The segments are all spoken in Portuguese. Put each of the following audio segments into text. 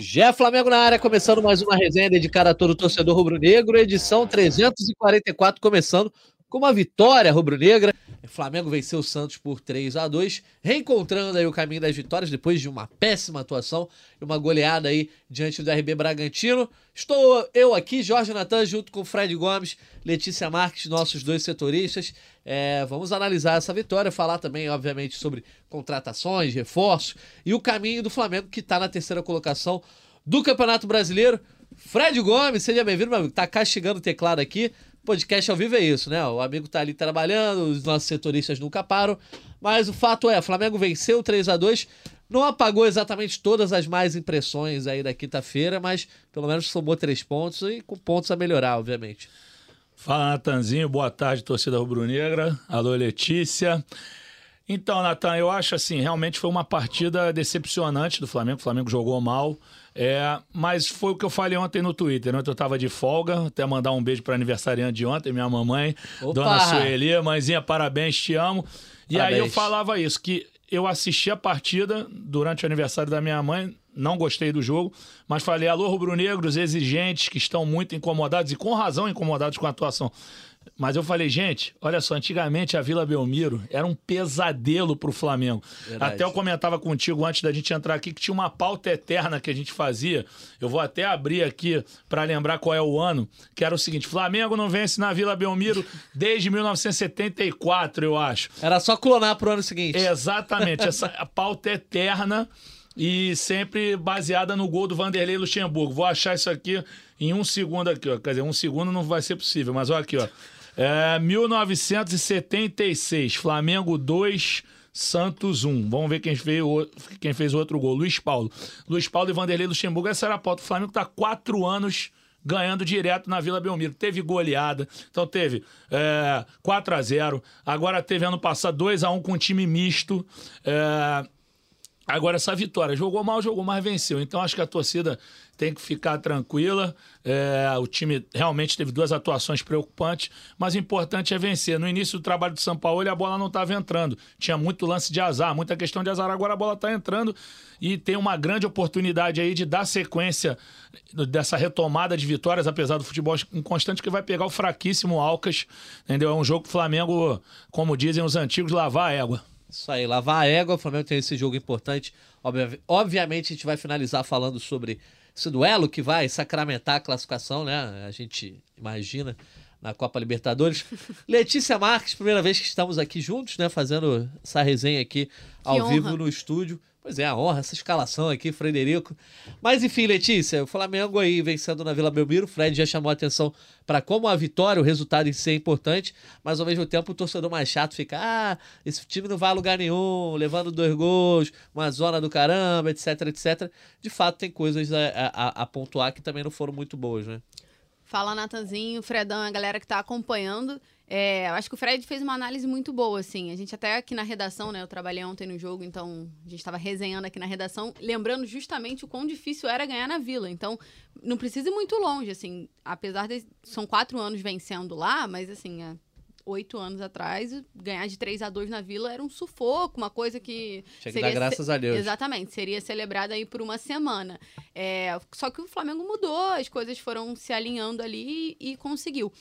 Jé Flamengo na área, começando mais uma resenha dedicada a todo torcedor rubro-negro, edição 344, começando com uma vitória rubro-negra. Flamengo venceu o Santos por 3 a 2 reencontrando aí o caminho das vitórias depois de uma péssima atuação e uma goleada aí diante do RB Bragantino. Estou eu aqui, Jorge Natan, junto com Fred Gomes, Letícia Marques, nossos dois setoristas. É, vamos analisar essa vitória, falar também, obviamente, sobre contratações, reforços e o caminho do Flamengo que está na terceira colocação do Campeonato Brasileiro. Fred Gomes, seja bem-vindo, meu amigo. Tá castigando o teclado aqui. Podcast ao vivo é isso, né? O amigo tá ali trabalhando, os nossos setoristas nunca param. Mas o fato é, Flamengo venceu 3 a 2 não apagou exatamente todas as mais impressões aí da quinta-feira, mas pelo menos somou três pontos e com pontos a melhorar, obviamente. Fala, Natanzinho. Boa tarde, torcida rubro-negra. Alô, Letícia. Então, Natan, eu acho assim, realmente foi uma partida decepcionante do Flamengo. O Flamengo jogou mal. É, mas foi o que eu falei ontem no Twitter. Ontem eu tava de folga, até mandar um beijo para aniversariante de ontem, minha mamãe, Opa! Dona Sueli. Mãezinha, parabéns, te amo. E parabéns. aí eu falava isso, que eu assisti a partida durante o aniversário da minha mãe, não gostei do jogo, mas falei, alô rubro-negros exigentes que estão muito incomodados e com razão incomodados com a atuação. Mas eu falei, gente, olha só, antigamente a Vila Belmiro era um pesadelo pro Flamengo. Verdade. Até eu comentava contigo antes da gente entrar aqui que tinha uma pauta eterna que a gente fazia. Eu vou até abrir aqui para lembrar qual é o ano, que era o seguinte: Flamengo não vence na Vila Belmiro desde 1974, eu acho. Era só clonar pro ano seguinte. Exatamente, essa pauta eterna e sempre baseada no gol do Vanderlei Luxemburgo. Vou achar isso aqui em um segundo aqui, ó. Quer dizer, um segundo não vai ser possível, mas olha aqui, ó. É, 1976, Flamengo 2, Santos 1. Vamos ver quem fez, o, quem fez o outro gol. Luiz Paulo. Luiz Paulo e Vanderlei Luxemburgo. Essa era a pauta. O Flamengo está quatro anos ganhando direto na Vila Belmiro. Teve goleada, então teve é, 4 a 0 Agora teve ano passado 2 a 1 com time misto. É, Agora, essa vitória, jogou mal, jogou, mas venceu. Então, acho que a torcida tem que ficar tranquila. É, o time realmente teve duas atuações preocupantes, mas o importante é vencer. No início do trabalho do São Paulo, a bola não estava entrando. Tinha muito lance de azar, muita questão de azar. Agora a bola está entrando e tem uma grande oportunidade aí de dar sequência dessa retomada de vitórias, apesar do futebol inconstante, que vai pegar o fraquíssimo Alcas. Entendeu? É um jogo que o Flamengo, como dizem os antigos, lavar a égua. Isso aí, lavar a égua. O Flamengo tem esse jogo importante. Obviamente, a gente vai finalizar falando sobre esse duelo que vai sacramentar a classificação, né? A gente imagina na Copa Libertadores. Letícia Marques, primeira vez que estamos aqui juntos, né? Fazendo essa resenha aqui ao vivo no estúdio. Pois é, a honra, essa escalação aqui, Frederico. Mas enfim, Letícia, o Flamengo aí vencendo na Vila Belmiro. O Fred já chamou a atenção para como a vitória, o resultado em si é importante, mas ao mesmo tempo o torcedor mais chato fica: ah, esse time não vai a lugar nenhum, levando dois gols, uma zona do caramba, etc, etc. De fato, tem coisas a, a, a pontuar que também não foram muito boas, né? Fala, Natanzinho, Fredão, a galera que está acompanhando. É, acho que o Fred fez uma análise muito boa, assim. A gente até aqui na redação, né? Eu trabalhei ontem no jogo, então a gente estava resenhando aqui na redação, lembrando justamente o quão difícil era ganhar na Vila. Então, não precisa ir muito longe, assim. Apesar de... São quatro anos vencendo lá, mas, assim, é oito anos atrás, ganhar de 3 a 2 na Vila era um sufoco, uma coisa que... Tinha que dar graças a Deus. Exatamente, seria celebrada aí por uma semana. É, só que o Flamengo mudou, as coisas foram se alinhando ali e, e conseguiu.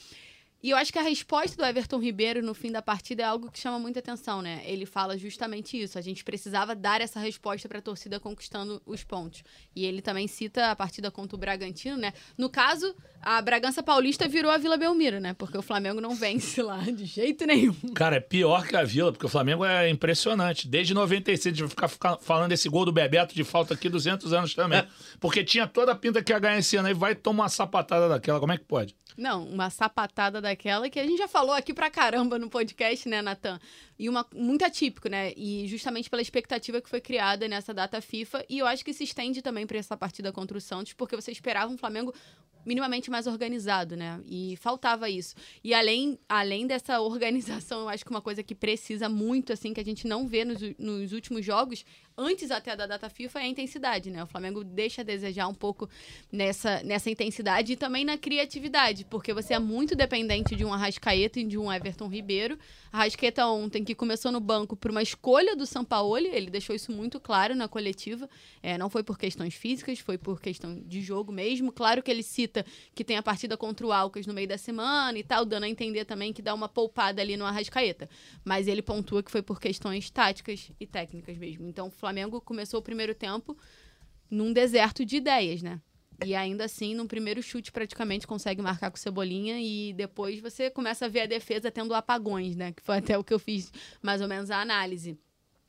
E eu acho que a resposta do Everton Ribeiro no fim da partida é algo que chama muita atenção, né? Ele fala justamente isso. A gente precisava dar essa resposta para a torcida conquistando os pontos. E ele também cita a partida contra o Bragantino, né? No caso, a Bragança Paulista virou a Vila Belmiro, né? Porque o Flamengo não vence lá de jeito nenhum. Cara, é pior que a Vila, porque o Flamengo é impressionante. Desde 96, a gente vai ficar, ficar falando desse gol do Bebeto de falta aqui 200 anos também. É. Porque tinha toda a pinta que ia ganhar esse ano aí, vai tomar uma sapatada daquela. Como é que pode? Não, uma sapatada daquela que a gente já falou aqui pra caramba no podcast, né, Natan? E uma muito atípico, né? E justamente pela expectativa que foi criada nessa data FIFA. E eu acho que se estende também para essa partida contra o Santos, porque você esperava um Flamengo minimamente mais organizado, né? E faltava isso. E além, além dessa organização, eu acho que uma coisa que precisa muito, assim, que a gente não vê nos, nos últimos jogos, antes até da data FIFA, é a intensidade, né? O Flamengo deixa a desejar um pouco nessa, nessa intensidade e também na criatividade, porque você é muito dependente de um Arrascaeta e de um Everton Ribeiro. Arrascaeta ontem, que começou no banco por uma escolha do Sampaoli, ele deixou isso muito claro na coletiva. É, não foi por questões físicas, foi por questão de jogo mesmo. Claro que ele cita que tem a partida contra o Alcas no meio da semana e tal, dando a entender também que dá uma poupada ali no Arrascaeta. Mas ele pontua que foi por questões táticas e técnicas mesmo. Então, o Flamengo começou o primeiro tempo num deserto de ideias, né? E ainda assim, no primeiro chute, praticamente consegue marcar com Cebolinha. E depois você começa a ver a defesa tendo apagões, né? Que foi até o que eu fiz mais ou menos a análise.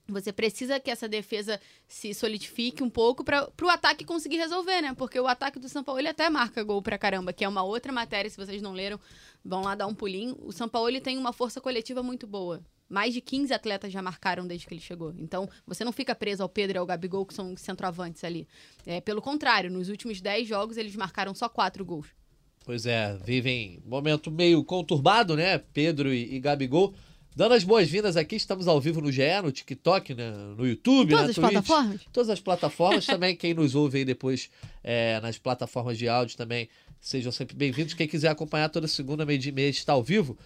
Você precisa que essa defesa se solidifique um pouco para o ataque conseguir resolver, né? Porque o ataque do São Paulo ele até marca gol pra caramba, que é uma outra matéria, se vocês não leram, vão lá dar um pulinho. O São Paulo ele tem uma força coletiva muito boa. Mais de 15 atletas já marcaram desde que ele chegou. Então, você não fica preso ao Pedro e ao Gabigol, que são centroavantes ali. É, pelo contrário, nos últimos 10 jogos, eles marcaram só 4 gols. Pois é, vivem momento meio conturbado, né? Pedro e, e Gabigol. Dando as boas-vindas aqui, estamos ao vivo no GE, no TikTok, né? no YouTube, Todas na as Twitch. plataformas? Todas as plataformas também. Quem nos ouve aí depois é, nas plataformas de áudio também, sejam sempre bem-vindos. Quem quiser acompanhar toda segunda, meio dia e meia, está ao vivo.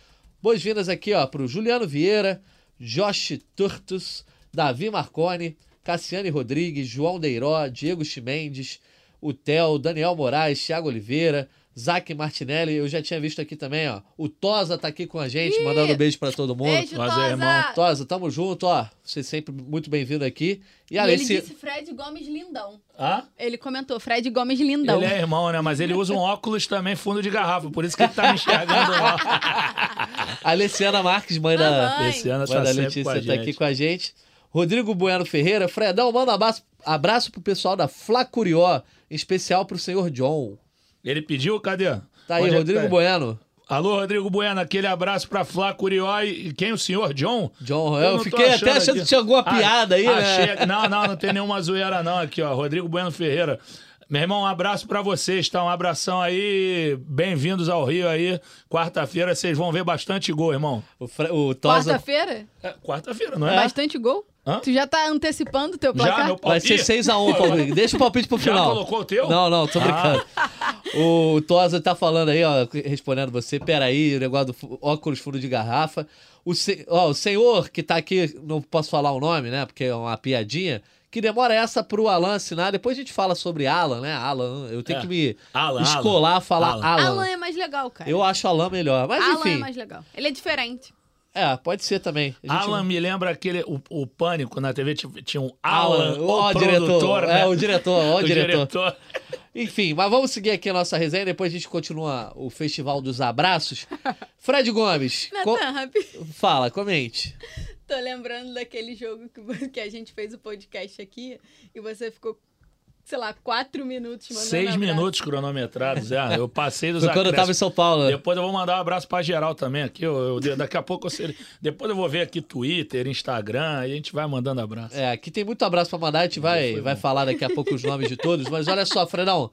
Boas-vindas aqui, ó, pro Juliano Vieira, Josh Turtus, Davi Marconi, Cassiane Rodrigues, João Deiró, Diego Chimendes, o Theo, Daniel Moraes, Thiago Oliveira, Zac Martinelli, eu já tinha visto aqui também, ó. O Tosa tá aqui com a gente, Ih! mandando um beijo pra todo mundo. Beijo, é, Tosa! irmão. Tosa, tamo junto, ó. Você sempre muito bem-vindo aqui. E E além ele se... disse Fred Gomes lindão. Hã? Ele comentou, Fred Gomes lindão. Ele é irmão, né? Mas ele usa um óculos também fundo de garrafa, por isso que ele tá me enxergando lá. A Alessiana Marques, mãe da, Mamãe. Luciana mãe tá da Letícia, com a tá gente. aqui com a gente. Rodrigo Bueno Ferreira. Fredão, manda um abraço, abraço pro pessoal da Fla Curió, em especial pro senhor John. Ele pediu, cadê? Tá aí, Onde é Rodrigo tá? Bueno. Alô, Rodrigo Bueno, aquele abraço pra Flá Curió e quem? O senhor John? John, Eu eu, fiquei até achando aqui. que tinha alguma Ah, piada aí, né? achei- Não, não, não tem nenhuma zoeira não aqui, ó. Rodrigo Bueno Ferreira. Meu irmão, um abraço pra vocês, tá? Um abração aí. Bem-vindos ao Rio aí. Quarta-feira vocês vão ver bastante gol, irmão. O, o Tosa Quarta-feira? É, Quarta-feira, não é? Bastante gol? Hã? Tu já tá antecipando o teu Já, placar? meu vai ser palpite? 6x1, Paulo. Deixa o palpite pro Já final. colocou o teu? Não, não, tô Ah. brincando. O Tosa tá falando aí, ó, respondendo você. Peraí, o negócio do óculos fundo de garrafa. O, se- ó, o senhor que tá aqui, não posso falar o nome, né? Porque é uma piadinha. Que demora essa pro Alan assinar. Depois a gente fala sobre Alan, né? Alan. Eu tenho É. que me Alan, escolar a falar Alan. Alan. Alan é mais legal, cara. Eu acho Alan melhor. Mas Alan enfim. é mais legal. Ele é diferente. É, pode ser também. A gente- Alan me lembra aquele. O, o Pânico na TV tinha, um Alan, Alan, ó, o o diretor. produtor, né? É, o diretor, ó, o O diretor. diretor. Enfim, mas vamos seguir aqui a nossa resenha. Depois a gente continua o Festival dos Abraços. Fred Gomes, co- Natan, rapidinho. fala, comente. Tô lembrando daquele jogo que, que a gente fez o podcast aqui e você ficou, sei lá, quatro minutos mandando Seis abraço. minutos cronometrados, é. Eu passei dos Foi quando eu tava em. São Paulo. né? Depois eu vou mandar um abraço pra geral também aqui. Eu, eu- daqui a pouco eu sei- Depois eu vou ver aqui Twitter, Instagram, e a gente vai mandando abraço. É, aqui tem muito abraço pra mandar, a gente vai, vai falar daqui a pouco os nomes de todos. Mas olha só, Fredão.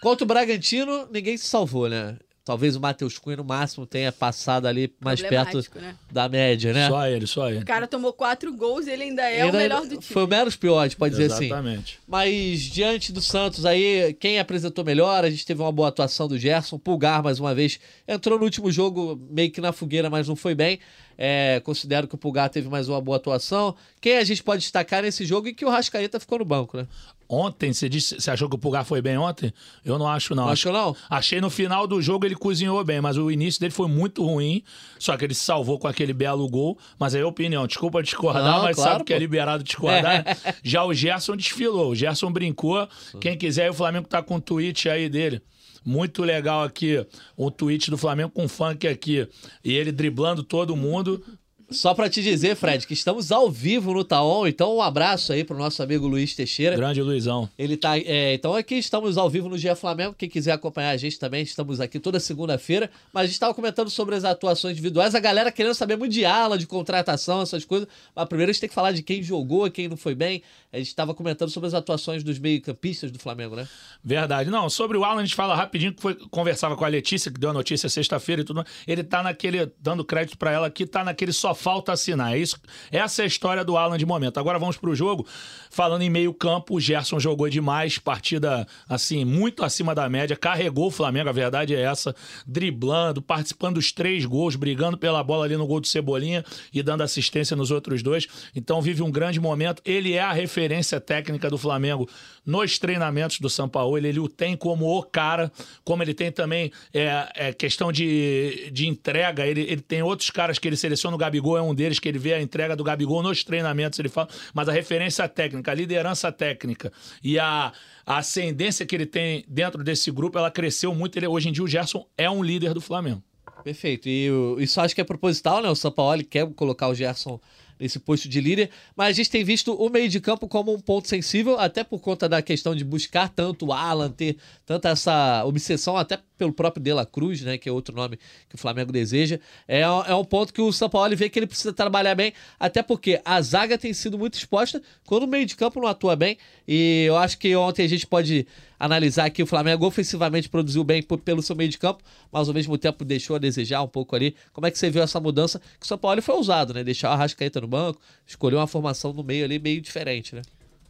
Contra o Bragantino, ninguém se salvou, né? Talvez o Matheus Cunha, no máximo, tenha passado ali mais perto né? da média, né? Só ele, só ele. O cara tomou quatro gols e ele ainda é Ainda o melhor do time. Foi o menos pior, a gente pode dizer assim. Exatamente. Mas diante do Santos aí, quem apresentou melhor? A gente teve uma boa atuação do Gerson. Pulgar, mais uma vez, entrou no último jogo meio que na fogueira, mas não foi bem. É, considero que o Pulgar teve mais uma boa atuação. Quem a gente pode destacar nesse jogo e que o Rascaeta ficou no banco, né? Ontem, você disse, você achou que o Pulgar foi bem ontem? Eu não acho, não. Achou, não? Achei no final do jogo ele cozinhou bem, mas o início dele foi muito ruim. Só que ele se salvou com aquele belo gol. Mas aí a opinião, desculpa discordar, Não, mas claro, sabe que é pô. liberado discordar. né? Já o Gerson desfilou, o Gerson brincou. Quem quiser, o Flamengo tá com um tweet aí dele. Muito legal aqui, um tweet do Flamengo com funk aqui. E ele driblando todo mundo. Só pra te dizer, Fred, que estamos ao vivo no Taon, então um abraço aí pro nosso amigo Luiz Teixeira. Grande Luizão. Ele tá. é, então aqui estamos ao vivo no Dia Flamengo. Quem quiser acompanhar a gente também, estamos aqui toda segunda-feira. Mas a gente estava comentando sobre as atuações individuais. A galera querendo saber muito de ala, de contratação, essas coisas. Mas primeiro a gente tem que falar de quem jogou, quem não foi bem. A gente estava comentando sobre as atuações dos meio-campistas do Flamengo, né? Verdade. Não, sobre o Alan, a gente fala rapidinho, que foi, conversava com a Letícia, que deu a notícia sexta-feira e tudo. mais. Ele tá naquele, dando crédito pra ela aqui, tá naquele só falta assinar. É isso, essa é a história do Alan de momento. Agora vamos pro jogo. Falando em meio campo, o Gerson jogou demais, partida, assim, muito acima da média, carregou o Flamengo, a verdade é essa, driblando, participando dos três gols, brigando pela bola ali no gol do Cebolinha e dando assistência nos outros dois. Então vive um grande momento. Ele é a referência técnica do Flamengo nos treinamentos do São Paulo. Ele, o tem como o cara, como ele tem também é, é, questão de, de entrega. Ele, ele tem outros caras que ele seleciona, o Gabigol é um deles, que ele vê a entrega do Gabigol nos treinamentos, ele fala, mas a referência técnica, a liderança técnica e a, a ascendência que ele tem dentro desse grupo, ela cresceu muito. Ele, hoje em dia o Gerson é um líder do Flamengo. Perfeito. E isso acho que é proposital, né? O Sampaoli quer colocar o Gerson nesse posto de líder, mas a gente tem visto o meio de campo como um ponto sensível, até por conta da questão de buscar tanto o Alan, ter tanta essa obsessão, até pelo próprio De La Cruz, né? Que é outro nome que o Flamengo deseja. É, é um ponto que o Sampaoli vê que ele precisa trabalhar bem, até porque a zaga tem sido muito exposta quando o meio de campo não atua bem. E eu acho que ontem a gente pode analisar que o Flamengo ofensivamente produziu bem pelo seu meio de campo, mas ao mesmo tempo deixou a desejar um pouco ali. Como é que você viu essa mudança? Que o São Paulo foi ousado, né? Deixar o Arrascaeta no banco, escolheu uma formação no meio ali meio diferente, né?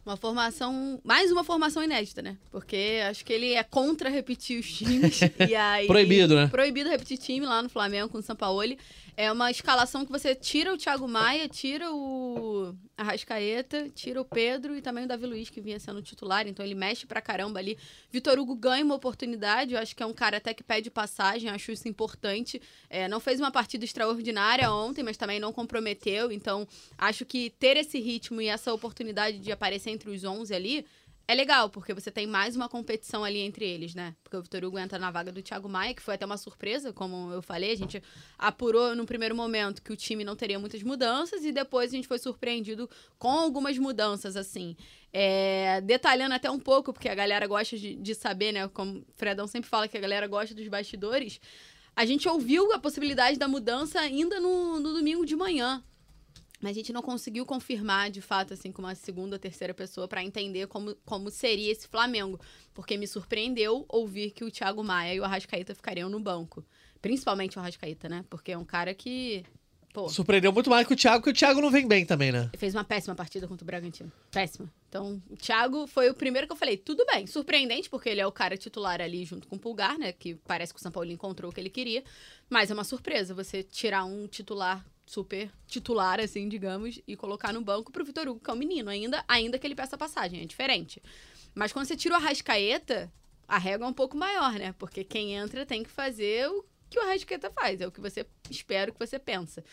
Uma formação. Mais uma formação inédita, né? Porque acho que ele é contra repetir os times. e aí, Proibido, né? Proibido repetir time lá no Flamengo com o Sampaoli. É uma escalação que você tira o Thiago Maia, tira o Arrascaeta, tira o Pedro e também o Davi Luiz, que vinha sendo titular. Então ele mexe pra caramba ali. Vitor Hugo ganha uma oportunidade. Eu acho que é um cara até que pede passagem. Acho isso importante. É, não fez uma partida extraordinária ontem, mas também não comprometeu. Então acho que ter esse ritmo e essa oportunidade de aparecer entre os 11 ali é legal, porque você tem mais uma competição ali entre eles, né? Porque o Vitor Hugo entra na vaga do Thiago Maia, que foi até uma surpresa, como eu falei. A gente apurou no primeiro momento que o time não teria muitas mudanças e depois a gente foi surpreendido com algumas mudanças, assim. É, detalhando até um pouco, porque a galera gosta de, de saber, né? Como o Fredão sempre fala que a galera gosta dos bastidores. A gente ouviu a possibilidade da mudança ainda no, no domingo de manhã. Mas a gente não conseguiu confirmar, de fato, assim, com uma segunda ou terceira pessoa para entender como, como seria esse Flamengo. Porque me surpreendeu ouvir que o Thiago Maia e o Arrascaeta ficariam no banco. Principalmente o Arrascaeta, né? Porque é um cara que, pô, Surpreendeu muito mais que o Thiago, que o Thiago não vem bem também, né? fez uma péssima partida contra o Bragantino. Péssima. Então, o Thiago foi o primeiro que eu falei, tudo bem. Surpreendente, porque ele é o cara titular ali junto com o Pulgar, né? Que parece que o São Paulo encontrou o que ele queria. Mas é uma surpresa você tirar um titular super titular, assim, digamos, e colocar no banco pro Vitor Hugo, que é um menino, ainda, ainda que ele peça passagem, é diferente. Mas quando você tira o Arrascaeta, a régua é um pouco maior, né? Porque quem entra tem que fazer o que o Arrascaeta faz, é o que você espera, o que você pensa.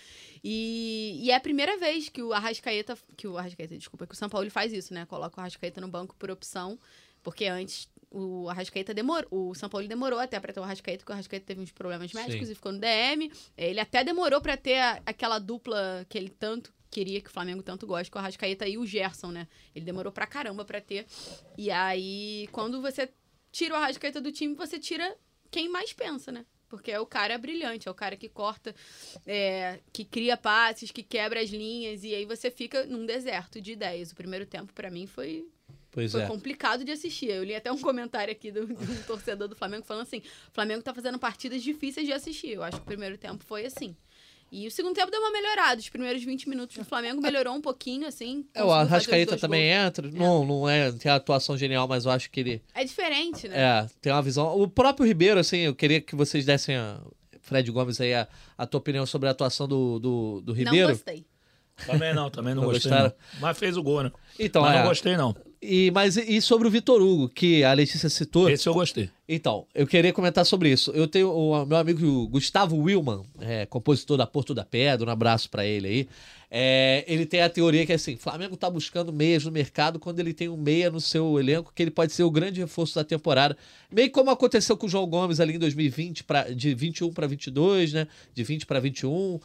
E, e é a primeira vez que o Arrascaeta, que o Arrascaeta, desculpa, que o São Paulo faz isso, né? Coloca o Arrascaeta no banco por opção, porque antes o Arrascaeta demorou, o São Paulo demorou até pra ter o Arrascaeta, porque o Arrascaeta teve uns problemas médicos Sim. e ficou no DM. Ele até demorou pra ter a- aquela dupla que ele tanto queria, que o Flamengo tanto gosta, é o Arrascaeta e o Gerson, né? Ele demorou pra caramba pra ter. E aí, quando você tira o Arrascaeta do time, você tira quem mais pensa, né? Porque é o cara brilhante, é o cara que corta, é, que cria passes, que quebra as linhas, e aí você fica num deserto de ideias. O primeiro tempo, pra mim, foi, Pois foi é. complicado de assistir. Eu li até um comentário aqui do, de um torcedor do Flamengo falando assim: o Flamengo tá fazendo partidas difíceis de assistir. Eu acho que o primeiro tempo foi assim. E o segundo tempo deu uma melhorada. Os primeiros 20 minutos do Flamengo melhorou um pouquinho, assim. É, o Arrascaeta também gols. entra. Não, não é, tem a atuação genial, mas eu acho que ele É diferente, né? É, tem uma visão. O próprio Ribeiro, assim, eu queria que vocês dessem a. Fred Gomes aí, a, a tua opinião sobre a atuação do, do, do Não Ribeiro. gostei. Também não, também não, Não gostei. Não. Mas fez o gol, né? Então, Mas é, não gostei, não. E, mas e sobre o Vitor Hugo, que a Letícia citou. Esse eu gostei. Então, eu queria comentar sobre isso. Eu tenho o meu amigo Gustavo Willman, é, compositor da Porto da Pedra, um abraço para ele aí. É, ele tem a teoria que é assim: Flamengo tá buscando meias no mercado quando ele tem um meia no seu elenco, que ele pode ser o grande reforço da temporada. Meio como aconteceu com o João Gomes ali em 2020, pra, de 21 para 22, né? De 20 para 21. Uh,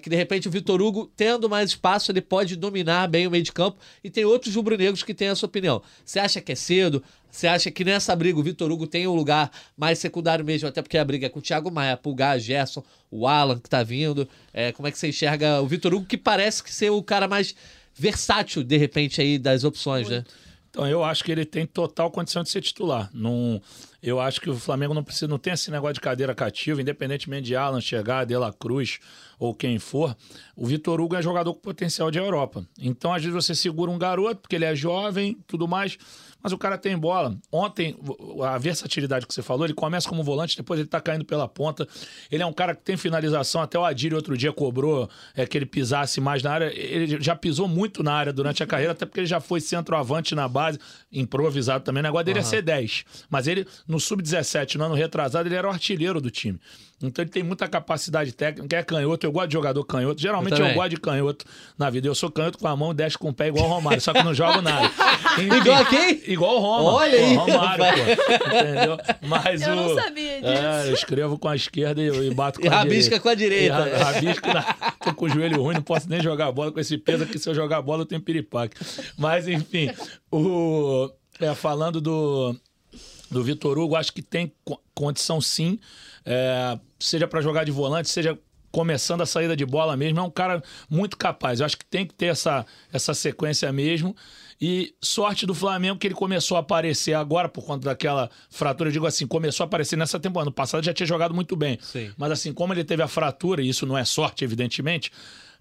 que de repente o Vitor Hugo, tendo mais espaço, ele pode dominar bem o meio de campo. E tem outros rubro-negros que têm essa opinião. Você acha que é cedo? Você acha que nessa briga o Vitor Hugo tem um lugar mais secundário mesmo, até porque a briga é com o Thiago Maia, Pulgar, Gerson, o Alan que tá vindo. É, como é que você enxerga o Vitor Hugo, que parece que ser o cara mais versátil, de repente, aí das opções, né? Então, eu acho que ele tem total condição de ser titular. Não, eu acho que o Flamengo não precisa, não tem esse negócio de cadeira cativa, independentemente de Alan chegar, De La Cruz ou quem for. O Vitor Hugo é jogador com potencial de Europa. Então, às vezes, você segura um garoto, porque ele é jovem, tudo mais mas o cara tem bola. Ontem, a versatilidade que você falou, ele começa como volante, depois ele tá caindo pela ponta. Ele é um cara que tem finalização, até o Adílio outro dia cobrou é, que ele pisasse mais na área. Ele já pisou muito na área durante a carreira, até porque ele já foi centroavante na base, improvisado também. O negócio dele uhum. é ser 10. Mas ele, no sub-17, no ano retrasado, ele era o artilheiro do time. Então ele tem muita capacidade técnica, é canhoto, eu gosto de jogador canhoto. Geralmente eu, eu gosto de canhoto na vida. Eu sou canhoto com a mão, desce com o pé igual o Romário, só que não jogo nada. Enfim, igual a quem? Igual o Roma. Olha aí. Romário, pô. Entendeu? Mas eu o, não sabia disso. É, eu escrevo com a esquerda e, e bato com e a rabisca direita. com a direita. E rabisco na... Tô com o joelho ruim, não posso nem jogar bola com esse peso aqui. Se eu jogar bola, eu tenho piripaque. Mas, enfim, o... É, falando do, do Vitor Hugo, acho que tem condição sim é, seja para jogar de volante, seja começando a saída de bola mesmo. É um cara muito capaz. Eu acho que tem que ter essa, essa sequência mesmo. E sorte do Flamengo que ele começou a aparecer agora por conta daquela fratura. Eu digo assim, começou a aparecer nessa temporada. No passado já tinha jogado muito bem. Sim. Mas assim, como ele teve a fratura, e isso não é sorte, evidentemente,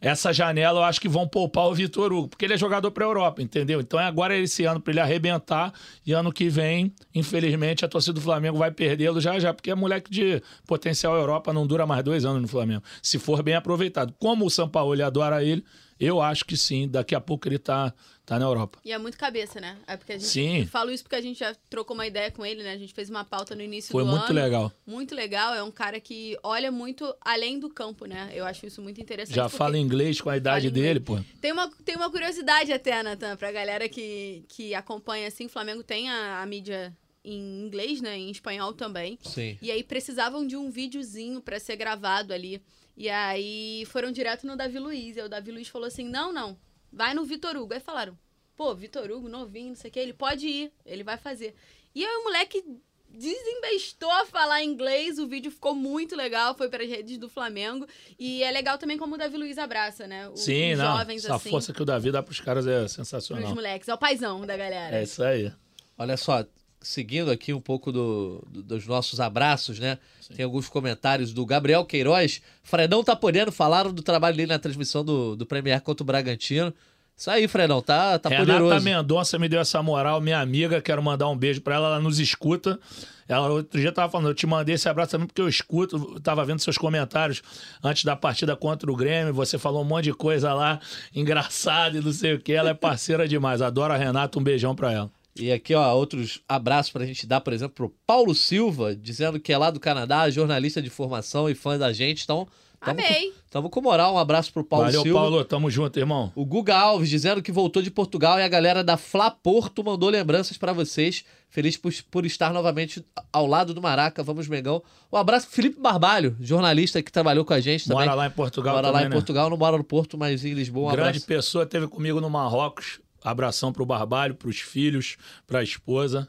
essa janela eu acho que vão poupar o Vitor Hugo, porque ele é jogador para a Europa, entendeu? Então é agora esse ano para ele arrebentar e ano que vem, infelizmente, a torcida do Flamengo vai perdê-lo já já, porque é moleque de potencial Europa, não dura mais dois anos no Flamengo, se for bem aproveitado. Como o São Paulo adora ele, eu acho que sim, daqui a pouco ele tá, tá na Europa. E é muito cabeça, né? É porque a gente sim. falo isso porque a gente já trocou uma ideia com ele, né? A gente fez uma pauta no início Foi do ano. Foi muito legal. Muito legal, é um cara que olha muito além do campo, né? Eu acho isso muito interessante. Já fala inglês com a idade dele, pô. Tem uma, tem uma curiosidade até, Natan, pra galera que, que acompanha assim, o Flamengo tem a, a mídia em inglês, né? Em espanhol também. Sim. E aí precisavam de um videozinho para ser gravado ali. E aí foram direto no Davi Luiz. E o Davi Luiz falou assim: não, não, vai no Vitor Hugo. Aí falaram: pô, Vitor Hugo, novinho, não sei o que, ele pode ir, ele vai fazer. E aí o moleque desembestou a falar inglês, o vídeo ficou muito legal, foi para as redes do Flamengo. E é legal também como o Davi Luiz abraça, né? O, Sim, os não, jovens, essa assim, força que o Davi dá pros caras é sensacional. Os moleques, é o paizão da galera. É isso aí. Olha só, seguindo aqui um pouco do, do, dos nossos abraços, né? Sim. Tem alguns comentários do Gabriel Queiroz. Fredão tá podendo, falaram do trabalho dele na transmissão do, do Premier contra o Bragantino. Isso aí, Fredão, tá, tá Renata poderoso. Renata Mendonça me deu essa moral, minha amiga, quero mandar um beijo para ela, ela nos escuta. Ela outro dia tava falando, eu te mandei esse abraço também porque eu escuto, tava vendo seus comentários antes da partida contra o Grêmio, você falou um monte de coisa lá, engraçada e não sei o que, ela é parceira demais, adoro a Renata, um beijão para ela. E aqui, ó, outros abraços pra gente dar, por exemplo, pro Paulo Silva, dizendo que é lá do Canadá, jornalista de formação e fã da gente. Então, tamo Amei. Com, tamo com moral. Um abraço pro Paulo Valeu, Silva. Valeu, Paulo. Tamo junto, irmão. O Guga Alves dizendo que voltou de Portugal e a galera da Fla Porto mandou lembranças para vocês. Feliz por, por, estar novamente ao lado do Maraca. Vamos, Mengão. Um abraço pro Felipe Barbalho, jornalista que trabalhou com a gente também. Mora lá em Portugal Mora também, lá em né? Portugal, não mora no Porto, mas em Lisboa. Um Grande abraço. pessoa, teve comigo no Marrocos. Abração pro Barbalho, pros filhos, pra esposa.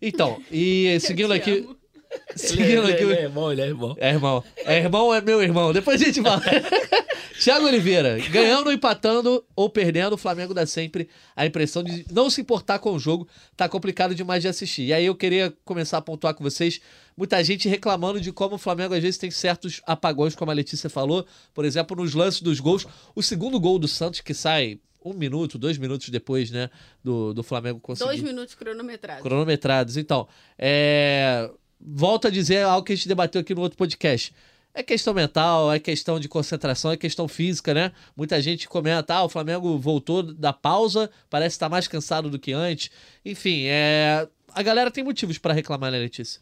Então, e seguindo aqui. Seguindo ele, aqui. Ele é irmão, ele é irmão. É irmão. É irmão, é meu irmão. Depois a gente fala. Thiago Oliveira, ganhando, empatando ou perdendo, o Flamengo dá sempre a impressão de não se importar com o jogo. Tá complicado demais de assistir. E aí eu queria começar a pontuar com vocês. Muita gente reclamando de como o Flamengo às vezes tem certos apagões, como a Letícia falou. Por exemplo, nos lances dos gols. O segundo gol do Santos que sai um minuto, dois minutos depois, né, do, do Flamengo conseguir. Dois minutos cronometrados. Cronometrados. Então, é... volto a dizer algo que a gente debateu aqui no outro podcast. É questão mental, é questão de concentração, é questão física, né? Muita gente comenta, ah, o Flamengo voltou da pausa, parece estar mais cansado do que antes. Enfim, é... a galera tem motivos para reclamar, né, Letícia?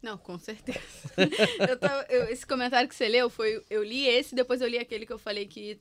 Não, com certeza. eu tava- eu- esse comentário que você leu foi. Eu li esse, depois eu li aquele que eu falei que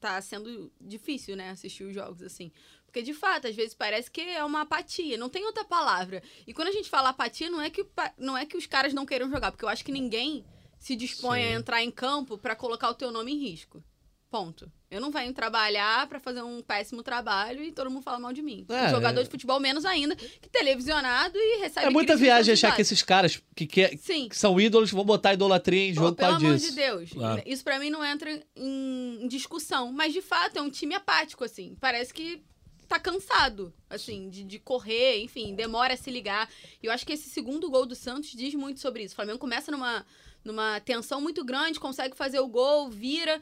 tá sendo difícil, né, assistir os jogos, assim. Porque, de fato, às vezes parece que é uma apatia, não tem outra palavra. E quando a gente fala apatia, não é que, não é que os caras não queiram jogar, porque eu acho que ninguém se dispõe a Sim. entrar em campo pra colocar o teu nome em risco. Ponto. Eu não venho trabalhar pra fazer um péssimo trabalho e todo mundo fala mal de mim. É, Um jogador é. de futebol menos ainda, que televisionado e recebe É muita viagem achar que esses caras que, que, Sim. que são ídolos vão botar idolatria em Pô, jogo por pelo causa amor disso. de Deus. Claro. Isso pra mim não entra em discussão. Mas, de fato, é um time apático, assim. Parece que tá cansado, assim, de, de correr, enfim, demora a se ligar. E eu acho que esse segundo gol do Santos diz muito sobre isso. O Flamengo começa numa, numa tensão muito grande, consegue fazer o gol, vira.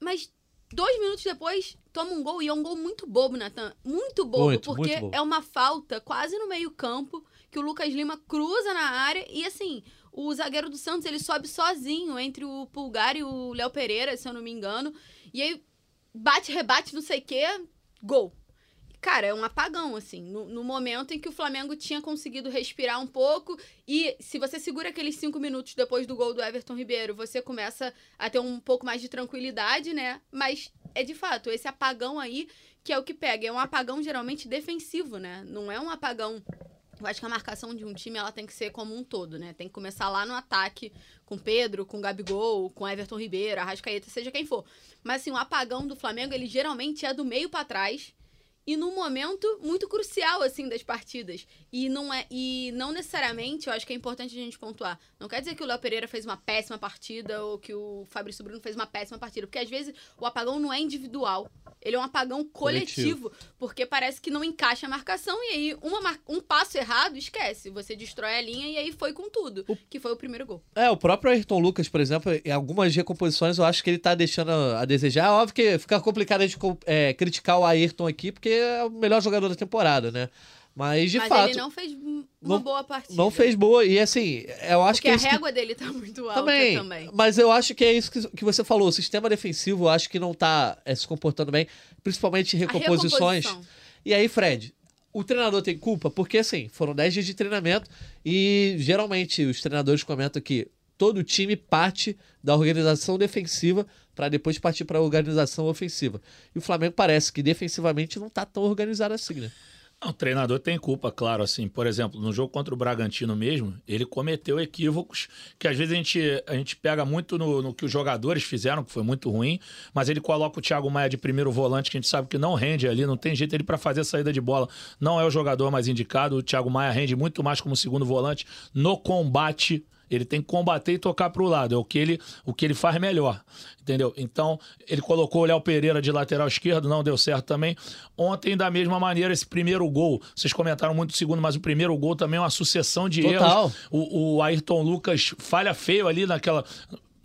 Mas dois minutos depois, toma um gol. E é um gol muito bobo, Natan. Muito bobo, Muito, porque muito bobo. é uma falta quase no meio-campo que o Lucas Lima cruza na área e assim, o zagueiro do Santos ele sobe sozinho entre o Pulgar e o Léo Pereira, se eu não me engano. E aí bate, rebate, não sei o quê, gol. Cara, é um apagão, assim, no, no momento em que o Flamengo tinha conseguido respirar um pouco. E se você segura aqueles cinco minutos depois do gol do Everton Ribeiro, você começa a ter um pouco mais de tranquilidade, né? Mas é de fato, esse apagão aí que é o que pega. É um apagão geralmente defensivo, né? Não é um apagão. Eu acho que a marcação de um time ela tem que ser como um todo, né? Tem que começar lá no ataque com Pedro, com Gabigol, com Everton Ribeiro, Arrascaeta, seja quem for. Mas assim, o apagão do Flamengo, ele geralmente é do meio pra trás e num momento muito crucial assim das partidas. E não é e não necessariamente, eu acho que é importante a gente pontuar. Não quer dizer que o Léo Pereira fez uma péssima partida ou que o Fabrício Bruno fez uma péssima partida, porque às vezes o apagão não é individual. Ele é um apagão coletivo, porque parece que não encaixa a marcação e aí uma mar- um passo errado, esquece. Você destrói a linha e aí foi com tudo, que foi o primeiro gol. É, o próprio Ayrton Lucas, por exemplo, em algumas recomposições eu acho que ele tá deixando a desejar. É óbvio que fica complicado a gente é, criticar o Ayrton aqui, porque é o melhor jogador da temporada, né? Mas, de Mas fato, ele não fez uma não- boa partida. não fez boa. E assim, eu acho porque que é a isso que régua dele tá muito alta Também, também. Mas eu acho que é isso que, que você falou. O sistema defensivo, eu acho que não tá é, se comportando bem, principalmente recomposições. E aí, Fred, o treinador tem culpa? Porque, assim, foram 10 dias de treinamento e geralmente os treinadores comentam que todo time parte da organização defensiva para depois partir para a organização ofensiva. E o Flamengo parece que defensivamente não tá tão organizado assim, né? O treinador tem culpa, claro. Assim, por exemplo, no jogo contra o Bragantino mesmo, ele cometeu equívocos que às vezes a gente, a gente pega muito no, no que os jogadores fizeram, que foi muito ruim, mas ele coloca o Thiago Maia de primeiro volante, que a gente sabe que não rende ali, não tem jeito ele para fazer a saída de bola. Não é o jogador mais indicado. O Thiago Maia rende muito mais como segundo volante no combate. Ele tem que combater e tocar para o lado. É o que, ele, o que ele faz melhor. Entendeu? Então, ele colocou o Léo Pereira de lateral esquerdo, não deu certo também. Ontem, da mesma maneira, esse primeiro gol, vocês comentaram muito o segundo, mas o primeiro gol também é uma sucessão de Total. erros. O, o Ayrton Lucas falha feio ali naquela.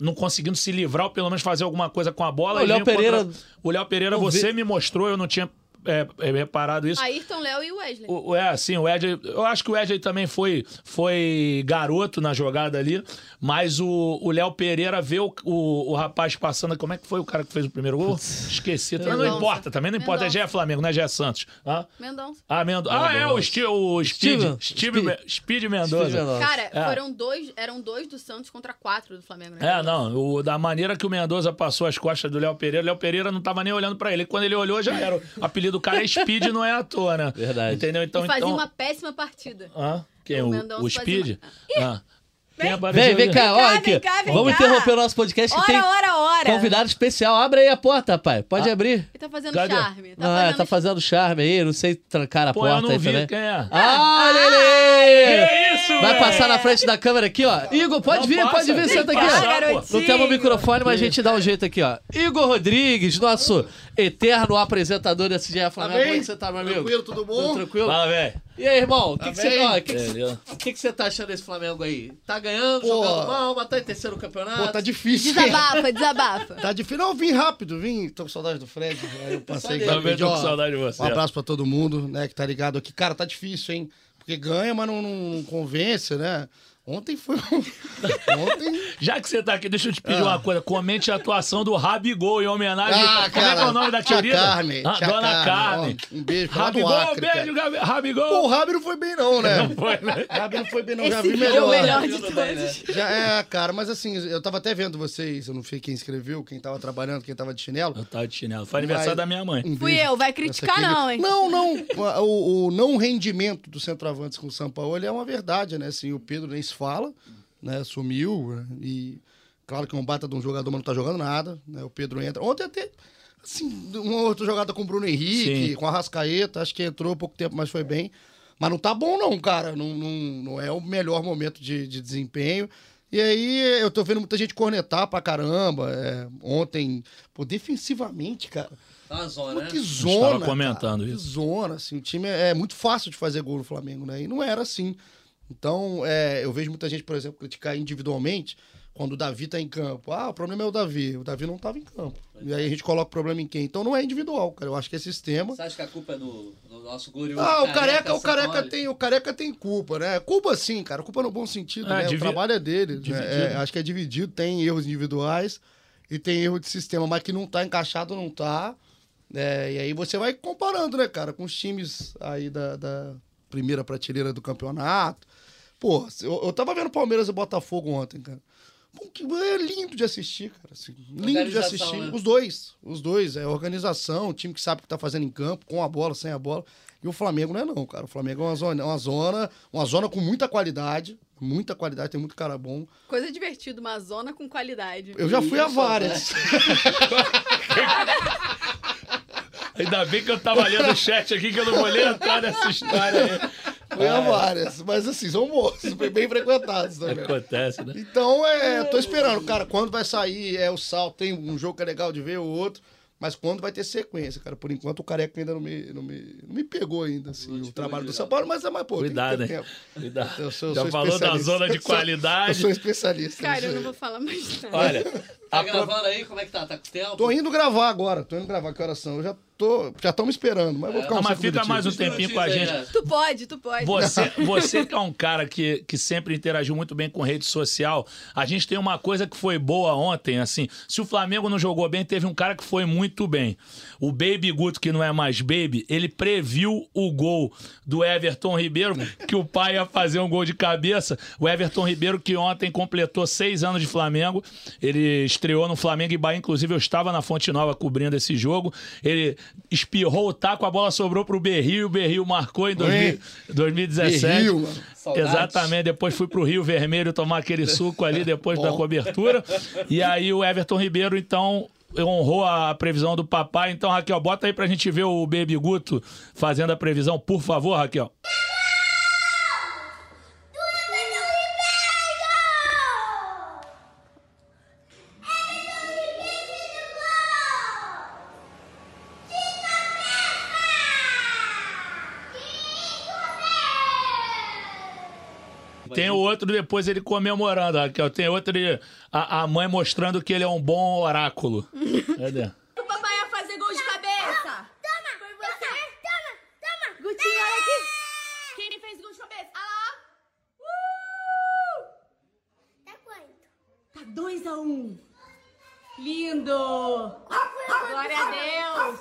Não conseguindo se livrar, ou pelo menos fazer alguma coisa com a bola. O Léo Pereira- O Léo Pereira, Não você vê- me mostrou, eu não tinha é, é, reparado isso. Ayrton, Léo e Wesley. O, o- é, sim, o Wesley. Eu acho que o Wesley também foi, foi garoto na jogada ali, mas o o Léo Pereira vê o, o, o rapaz passando. Como é que foi o cara que fez o primeiro gol? Esqueci. Também não Mendonça. importa, também não importa. É Mendonça. já é Flamengo, não é já é Santos. Hã? Mendonça. Ah, Mendo... ah, é o, Sti- o Speed. Steven. Speed, Speed. Speed Mendoza. Speed Mendoza. Cara, É. foram dois, eram dois do Santos contra quatro do Flamengo, né? É, não, o, da maneira que o Mendoza passou as costas do Léo Pereira, o Léo Pereira não tava nem olhando pra ele. Quando ele olhou, já era. O apelido do cara é Speed, não é à toa, né? Verdade. Entendeu? Então, e fazia então... uma péssima partida. Hã? Quem? O O, Mendonça o Speed? Ah. Quem Vem. Vem, vem cá, Vem cá, olha vem aqui. cá, vem Vamos cá. interromper o nosso podcast que Ora, tem ora, ora! convidado especial. Abre aí a porta, pai. Pode abrir. Ele tá fazendo Cadê? charme. Tá ah, fazendo tá fazendo charme aí, não sei trancar a Pô, porta eu não aí vi também. quem é. Ah, Lele! Isso, Vai velho? passar na frente da câmera aqui, ó. Igor, pode Não vir, passa, pode vir, senta aqui, passar, ó. pô. Não temos microfone, mas a gente dá um jeito aqui, ó. Igor Rodrigues, nosso eterno apresentador desse GE Flamengo. Como é que você tá, meu amigo? Tranquilo, tudo bom? Tudo tranquilo? Fala, velho. E aí, irmão? O que, Tá que você ó, que que que que você tá achando desse Flamengo aí? Tá ganhando, Pô. jogando mal, mas tá em terceiro campeonato? Pô, tá difícil. Desabafa, desabafa. Tá difícil. Não, eu vim rápido, vim. Tô com saudade do Fred. Aí eu passei aqui. Também tô com saudade de você. Um abraço pra todo mundo, né, que tá ligado aqui. Cara, tá difícil, hein? Porque ganha, mas não, não convence, né? Ontem foi. Ontem. Já que você tá aqui, deixa eu te pedir Ah. uma coisa. Comente a atuação do Rabigol em homenagem. Ah, Como é que é o nome da tia querida? Carmen. Ah, tia Dona Carmen. ó, um beijo pra Rabigol, Acre, cara. beijo, Gabi- Pô, o Rabigol. Rabi não foi bem, não, né? Não foi, né? Rabi não foi bem, não. Já Esse vi foi melhor. o melhor de bem, né? todos. Já é, cara, mas assim, eu tava até vendo vocês, eu não sei quem escreveu, quem tava trabalhando, quem tava de chinelo. Eu tava de chinelo. Foi aniversário da minha mãe. Um Fui eu, vai criticar não, hein? Não, não. O, o não rendimento do centroavantes com o São Paulo é uma verdade, né? Assim, o Pedro nem se fala, né? Sumiu né? e claro que é um bata de um jogador, mas não tá jogando nada, né? O Pedro entra. Ontem até assim, uma outra jogada com o Bruno Henrique, Sim. com a Rascaeta, acho que entrou pouco tempo, mas foi bem. Mas não tá bom não, cara. Não, não, não é o melhor momento de, de desempenho. E aí eu tô vendo muita gente cornetar pra caramba. é, ontem, pô, defensivamente, cara. Tá uma zona, Pô, né? que tava zona. comentando cara, isso. Que zona, assim. O time é, é muito fácil de fazer gol no Flamengo, né? E não era assim. Então, é, eu vejo muita gente, por exemplo, criticar individualmente quando o Davi tá em campo. Ah, o problema é o Davi. O Davi não tava em campo. E aí a gente coloca o problema em quem? Então não é individual, cara. Eu acho que é sistema. Você acha que a culpa é do, do nosso glorioso Ah, o careca, o careca tem, o careca tem culpa, né? Culpa sim, cara. Culpa no bom sentido, É, né? divi- O trabalho é dele. né? É, acho que é dividido, tem erros individuais e tem erro de sistema, mas que não tá encaixado, não tá. É, e aí você vai comparando, né, cara, com os times aí da, da primeira prateleira do campeonato. Pô, eu, eu tava vendo Palmeiras e Botafogo ontem, cara. Pô, que é lindo de assistir, cara. assim, lindo de assistir. né? Os dois. Os dois. É organização, time que sabe o que tá fazendo em campo, com a bola, sem a bola. E o Flamengo não é não, cara. O Flamengo é uma zona, uma zona, uma zona com muita qualidade. Muita qualidade, tem muito cara bom. Coisa divertida, uma zona com qualidade. Eu já fui a Isso, várias. Ainda bem que eu tava lendo o chat aqui que eu não vou nem entrar nessa história aí. Fui a várias. Mas assim, são bons, bem frequentados também. Acontece, né? Então, é, tô esperando, cara, quando vai sair é o salto, tem um jogo que é legal de ver, o outro, mas quando vai ter sequência, cara. Por enquanto o Careca ainda não me, não me, não me pegou ainda, assim, o trabalho pegou do São Paulo, mas é mais, pô, Cuidado, tem que ter hein? tempo. Cuidado. Eu sou, Já sou falou da zona de Eu sou- qualidade. Eu sou especialista. Cara, eu não vou falar mais nada. Olha, Tá a pro- gravando aí? Como é que tá? Tá com tempo? Tô indo gravar agora, tô indo gravar, que horas são? Eu já tô, já estão me esperando, mas vou ficar Não, uns mas fica mais um tempinho com a gente. né? Tu pode, tu pode. Você, você que é um cara que, que sempre interagiu muito bem com rede social, a gente tem uma coisa que foi boa ontem, assim, se o Flamengo não jogou bem, teve um cara que foi muito bem. O Baby Guto, que não é mais Baby, ele previu o gol do Everton Ribeiro, que o pai ia fazer um gol de cabeça. O Everton Ribeiro, que ontem completou seis anos de Flamengo, ele estreou no Flamengo e Bahia, inclusive eu estava na Fonte Nova cobrindo esse jogo. Ele espirrou o taco, a bola sobrou pro Berrio, e o Berrio marcou em 2000 2017. Berrio, mano. Saudades. Exatamente, depois fui pro Rio Vermelho tomar aquele suco ali depois da cobertura. E aí o Everton Ribeiro, então, honrou a previsão do papai. Então, Raquel, bota aí pra gente ver o Baby Guto fazendo a previsão, por favor, Raquel. Tem o outro depois ele comemorando, Raquel. Tem outro, ele- a, a mãe mostrando que ele é um bom oráculo. Cadê? O papai ia fazer gol de cabeça. Toma. Foi você? Toma, toma. Gutinho, olha aqui. Quem fez gol de cabeça? Olha lá. Uh! Tá quanto? Tá 2 a 1 um. Lindo. Glória a Deus.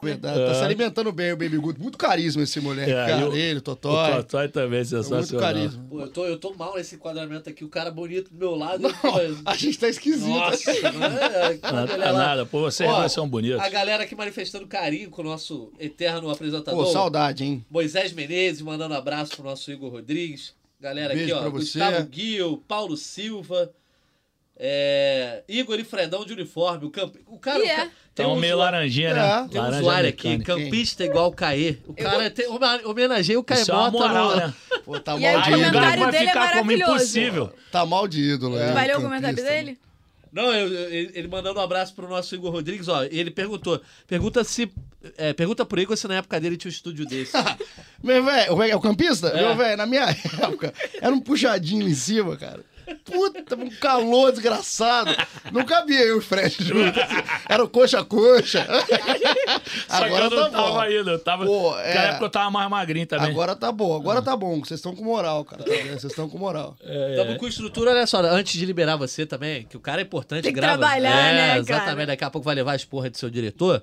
Verdade, tá se alimentando bem o Baby Guto. Muito carisma esse moleque, É, cara. e o- Ele, O Totói. Totói também é Muito sensacional. carisma. Pô, eu tô, eu tô mal nesse enquadramento aqui. O cara bonito do meu lado. eu tô- A gente tá esquisito. Nossa, não é? Não, tá lá. nada, pô, vocês Ó, dois são bonitos. A galera aqui manifestando carinho com o nosso eterno apresentador. Pô, saudade, hein? Moisés Menezes mandando abraço pro nosso Igor Rodrigues. Galera Beijo aqui, ó. você. Gustavo Guil, Paulo Silva. É, Igor e Fredão de uniforme. O, camp... o cara. E o é. ca- Tem um um meio usuário- laranjinha, É, né? Tem um usuário aqui, campista igual o Caê. O cara tem, home- homenageia o Caê Isso é moral, no- né? Pô, tá E mal o de Aí o ídolo. comentário cara vai dele é ficar como maravilhoso. impossível. Tá mal de ídolo. É. ler o comentário dele? Não, eu- eu- ele mandando um abraço pro nosso Igor Rodrigues, ó. Ele perguntou. Pergunta se. é, pergunta pro Igor se na época dele tinha um estúdio desse. Meu velho, o velho é o campista? É. Meu velho, na minha época, era um puxadinho em cima, cara. Puta, um calor desgraçado. Não cabia eu e o Fred juntos. assim. Era o coxa a coxa. Agora que eu não tá bom. tava ainda. Eu tava. Pô, Naquela é. época eu tava mais magrinho também. Agora tá bom, agora tá bom. Vocês estão com moral, cara. tá? Vocês estão com moral. Estamos com estrutura, olha só, antes de liberar você também, que o cara é importante, Tem que grava. trabalhar, é, né, cara? Exatamente, daqui a pouco vai levar as porra do seu diretor.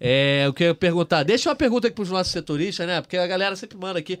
É, eu queria perguntar, deixa uma pergunta aqui pros nossos setoristas, né? Porque a galera sempre manda aqui,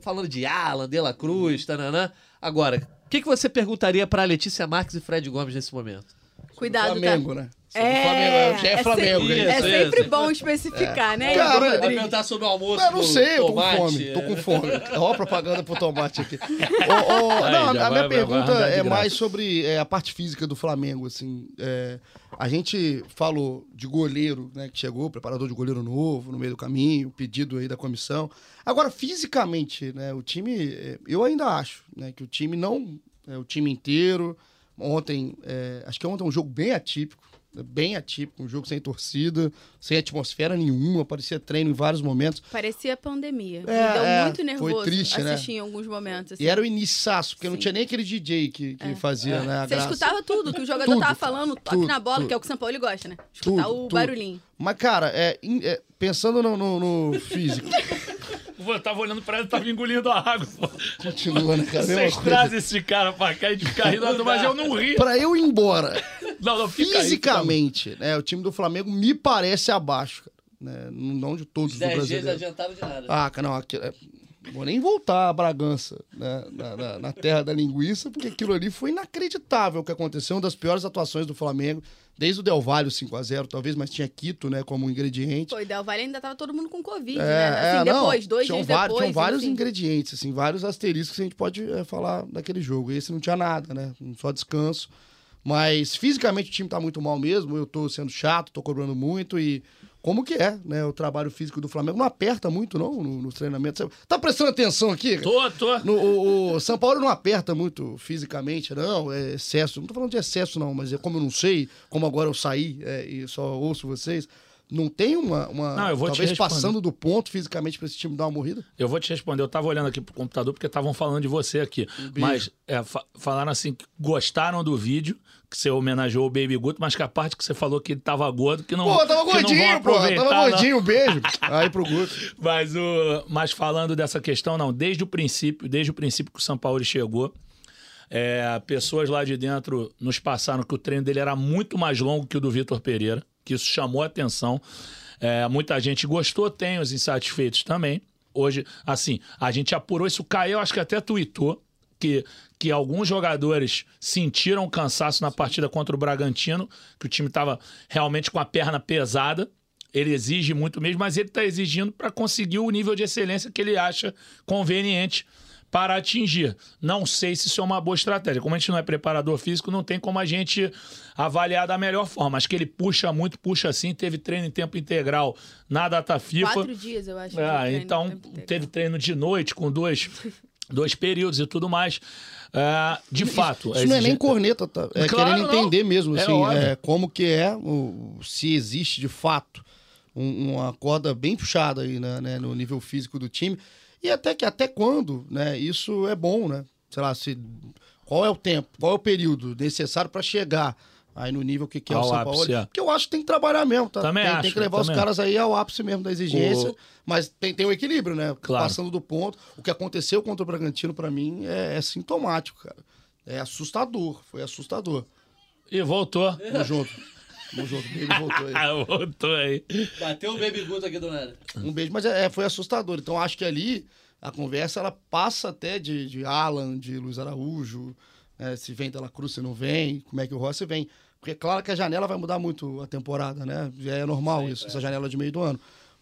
falando de Alan, De La Cruz, tananã. Agora, o que, que você perguntaria pra Letícia Marques e Fred Gomes nesse momento? Cuidado, Flamengo, tá? né? O Flamengo, É, já é Flamengo. sempre, é sempre isso. bom especificar, né? Cara, Vai perguntar sobre o almoço Eu não sei, eu tô com fome. Tô é. com fome. Ó, a propaganda pro tomate aqui. Aí, não, a vai- minha vai- pergunta é mais sobre é, a parte física do Flamengo, assim. É, a gente falou de goleiro, né, que chegou, preparador de goleiro novo, no meio do caminho, pedido aí da comissão. Agora, fisicamente, né, o time, é, eu ainda acho, né, que o time não, é, o time inteiro, ontem, é, acho que ontem é um jogo bem atípico, né, bem atípico, um jogo sem torcida, sem atmosfera nenhuma, parecia treino em vários momentos. Parecia pandemia. É, Me deu é, muito foi nervoso triste, né? assistir em alguns momentos. assim. E era o iniciaço, porque não Sim. tinha nem aquele DJ que, que fazia, né? a Você graça. escutava tudo que o jogador Tudo, tava falando, toque Tudo, na bola, tudo. que é o que o São Paulo gosta, né? Escutar Tudo, o tudo. barulhinho. Mas, cara, é, é, pensando no, no- no físico, Eu tava olhando pra ele, tava engolindo a água. continua, né, cara? Vocês trazem esse cara pra cá e de ficar rindo, mas eu não ri. Pra eu ir embora, Não, não, fica aí, fisicamente, né, o time do Flamengo me parece abaixo, cara. Né, não de todos Os do 10 dias adiantaram de nada. Ah, cara, não, aqui, é, vou nem voltar a Bragança, né, na, na- na terra da linguiça, porque aquilo ali foi inacreditável o que aconteceu, uma das piores atuações do Flamengo, desde o Del Valle, o 5x0, talvez, mas tinha Quito, né, como ingrediente. Pô, e Del Valle ainda tava todo mundo com Covid, É, né? Assim, é, depois, não, dois tinham dias depois. Tinham vários ingredientes, assim, vários asteriscos que a gente pode é, falar daquele jogo. Esse não tinha nada, né? Só descanso. Mas fisicamente o time tá muito mal mesmo. Eu tô sendo chato, tô cobrando muito e como que é, né? O trabalho físico do Flamengo não aperta muito, não, no- nos treinamentos. Você Tá prestando atenção aqui? Tô, tô. No, o, o São Paulo não aperta muito fisicamente, não, é excesso. Não tô falando de excesso, não, mas é como eu não sei, como agora eu saí é, e só ouço vocês, não tem uma. uma Não, eu vou talvez passando do ponto fisicamente pra esse time dar uma morrida? Eu vou te responder. Eu tava olhando aqui pro computador porque estavam falando de você aqui. Mas é, fa- falaram assim que gostaram do vídeo, que você homenageou o Baby Guto, mas que a parte que você falou que ele tava gordo, que não. Pô, tava gordinho, pô. Tava gordinho, um beijo. Aí pro Guto. Mas, o, mas falando dessa questão, não, desde o princípio, desde o princípio que o São Paulo chegou, é, pessoas lá de dentro nos passaram que o treino dele era muito mais longo que o do Vitor Pereira, que isso chamou a atenção. É, muita gente gostou, tem os insatisfeitos também. Hoje, assim, a gente apurou isso. O Caio, acho que até tuitou que, que alguns jogadores sentiram cansaço na partida contra o Bragantino, que o time estava realmente com a perna pesada. Ele exige muito mesmo, mas ele está exigindo para conseguir o nível de excelência que ele acha conveniente para atingir. Não sei se isso é uma boa estratégia. Como a gente não é preparador físico, não tem como a gente avaliar da melhor forma. Acho que ele puxa muito, puxa assim. Teve treino em tempo integral na data FIFA. Quatro dias, eu acho. treino então teve treino de noite com dois, dois períodos e tudo mais. Ah, de fato. Isso não é nem corneta, tá? É Claro, querendo não. entender mesmo, É assim, óbvio. é, como que é, o, se existe de fato um- uma corda bem puxada aí né, né, no nível físico do time. E até que até quando, né? Isso é bom, né? Sei lá, se, qual é o tempo, qual é o período necessário para chegar aí no nível que, que é o São ápice, Paulo. é. Porque eu acho que tem que trabalhar mesmo, tá? Também tem, acho, tem que levar os caras aí ao ápice mesmo da exigência. O- Mas tem, tem um equilíbrio, né? Claro. Passando do ponto. O que aconteceu contra o Bragantino, para mim, é, é sintomático, cara. É assustador. Foi assustador. E voltou. Tamo junto. Tamo junto. Ele voltou aí. Ah, voltou aí. Bateu o Baby Guto aqui do nada. Um beijo, mas é, foi assustador. Então acho que ali a conversa ela passa até de, de Alan, de Luiz Araújo, né? se vem Dela Cruz, se não vem, como é que o Rossi vem. Porque é claro que a janela vai mudar muito a temporada, né? É normal isso, essa janela de meio do ano.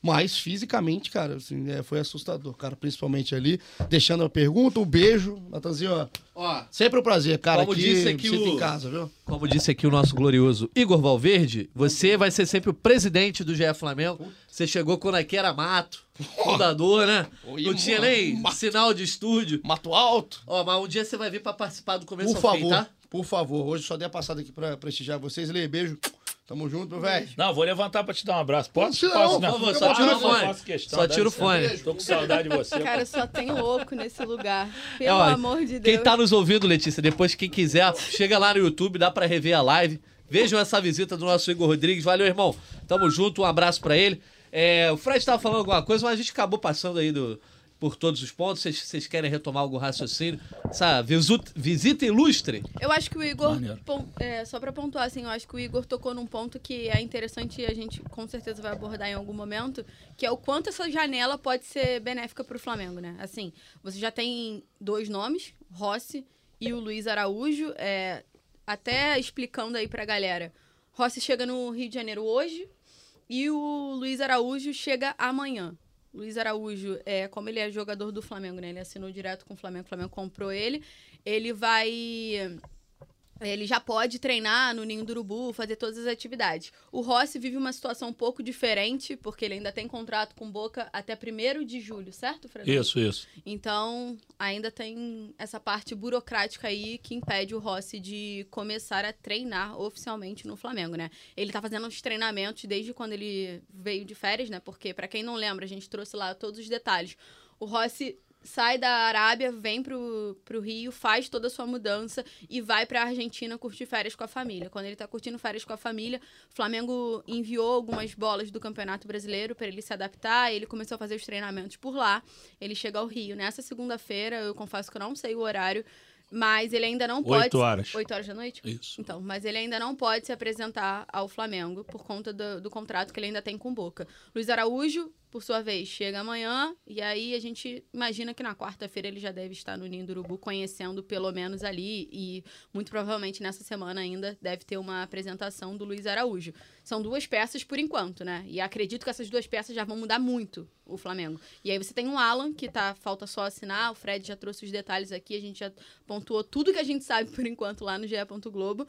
Mas fisicamente, cara, assim, é, foi assustador, cara, principalmente ali. Deixando a pergunta, um beijo, Natanzinho, ó. Ó, Sempre um prazer, cara. Como aqui, disse aqui o- em casa, viu? Como disse aqui o nosso glorioso Igor Valverde, você vai ser sempre o presidente do GE Flamengo. Você chegou quando aqui era mato, fundador, né? Oi, Não tinha nem sinal de estúdio. Mato alto. Ó, mas um dia você vai vir pra participar do começo Por ao fim, favor, tá? por favor. Hoje só dei a passada aqui pra prestigiar vocês. Lê, beijo. Tamo junto, velho. Não, vou levantar pra te dar um abraço. Posso? Não, Posso, não, por favor, só tira o fone. questão, Só tira o fone. Tô com saudade de você. Cara, só tem louco nesse lugar. É, Pelo ó, amor de Deus. Quem tá nos ouvindo, Letícia, depois quem quiser, chega lá no YouTube, dá pra rever a live. Vejam essa visita do nosso Igor Rodrigues. Valeu, irmão. Tamo junto, um abraço pra ele. É, o Fred tava falando alguma coisa, mas a gente acabou passando aí do, por todos os pontos. Vocês- Vocês querem retomar algum raciocínio? Essa visu- visita ilustre? Eu acho que o Igor, pon- é, só pra pontuar, assim, eu acho que o Igor tocou num ponto que é interessante e a gente com certeza vai abordar em algum momento, que é o quanto essa janela pode ser benéfica pro Flamengo, né? Assim, você já tem dois nomes, Rossi e o Luiz Araújo, é, até explicando aí pra galera. Rossi chega no Rio de Janeiro hoje e o Luiz Araújo chega amanhã. Luiz Araújo, é, como ele é jogador do Flamengo, né? Ele assinou direto com o Flamengo, o Flamengo comprou ele. Ele vai. Ele já pode treinar no Ninho do Urubu, fazer todas as atividades. O Rossi vive uma situação um pouco diferente, porque ele ainda tem contrato com Boca até 1 de julho, certo, Fred? Isso, isso. Então, ainda tem essa parte burocrática aí que impede o Rossi de começar a treinar oficialmente no Flamengo, né? Ele tá fazendo os treinamentos desde quando ele veio de férias, né? Porque, pra quem não lembra, a gente trouxe lá todos os detalhes. O Rossi sai da Arábia, vem pro, pro Rio, faz toda a sua mudança e vai pra Argentina curtir férias com a família. Quando ele tá curtindo férias com a família, o Flamengo enviou algumas bolas do Campeonato Brasileiro para ele se adaptar, ele começou a fazer os treinamentos por lá. Ele chega ao Rio nessa segunda-feira, eu confesso que eu não sei o horário, mas ele ainda não pode. Oito horas. 8 horas da noite? Isso. Então, mas ele ainda não pode se apresentar ao Flamengo por conta do, do contrato que ele ainda tem com o Boca. Luiz Araújo, por sua vez, chega amanhã e aí a gente imagina que na quarta-feira ele já deve estar no Ninho do Urubu conhecendo pelo menos ali e muito provavelmente nessa semana ainda deve ter uma apresentação do Luiz Araújo. São duas peças por enquanto, né? E acredito que essas duas peças já vão mudar muito o Flamengo. E aí você tem o Alan, que tá, falta só assinar, o Fred já trouxe os detalhes aqui, a gente já pontuou tudo que a gente sabe por enquanto lá no GE. Globo.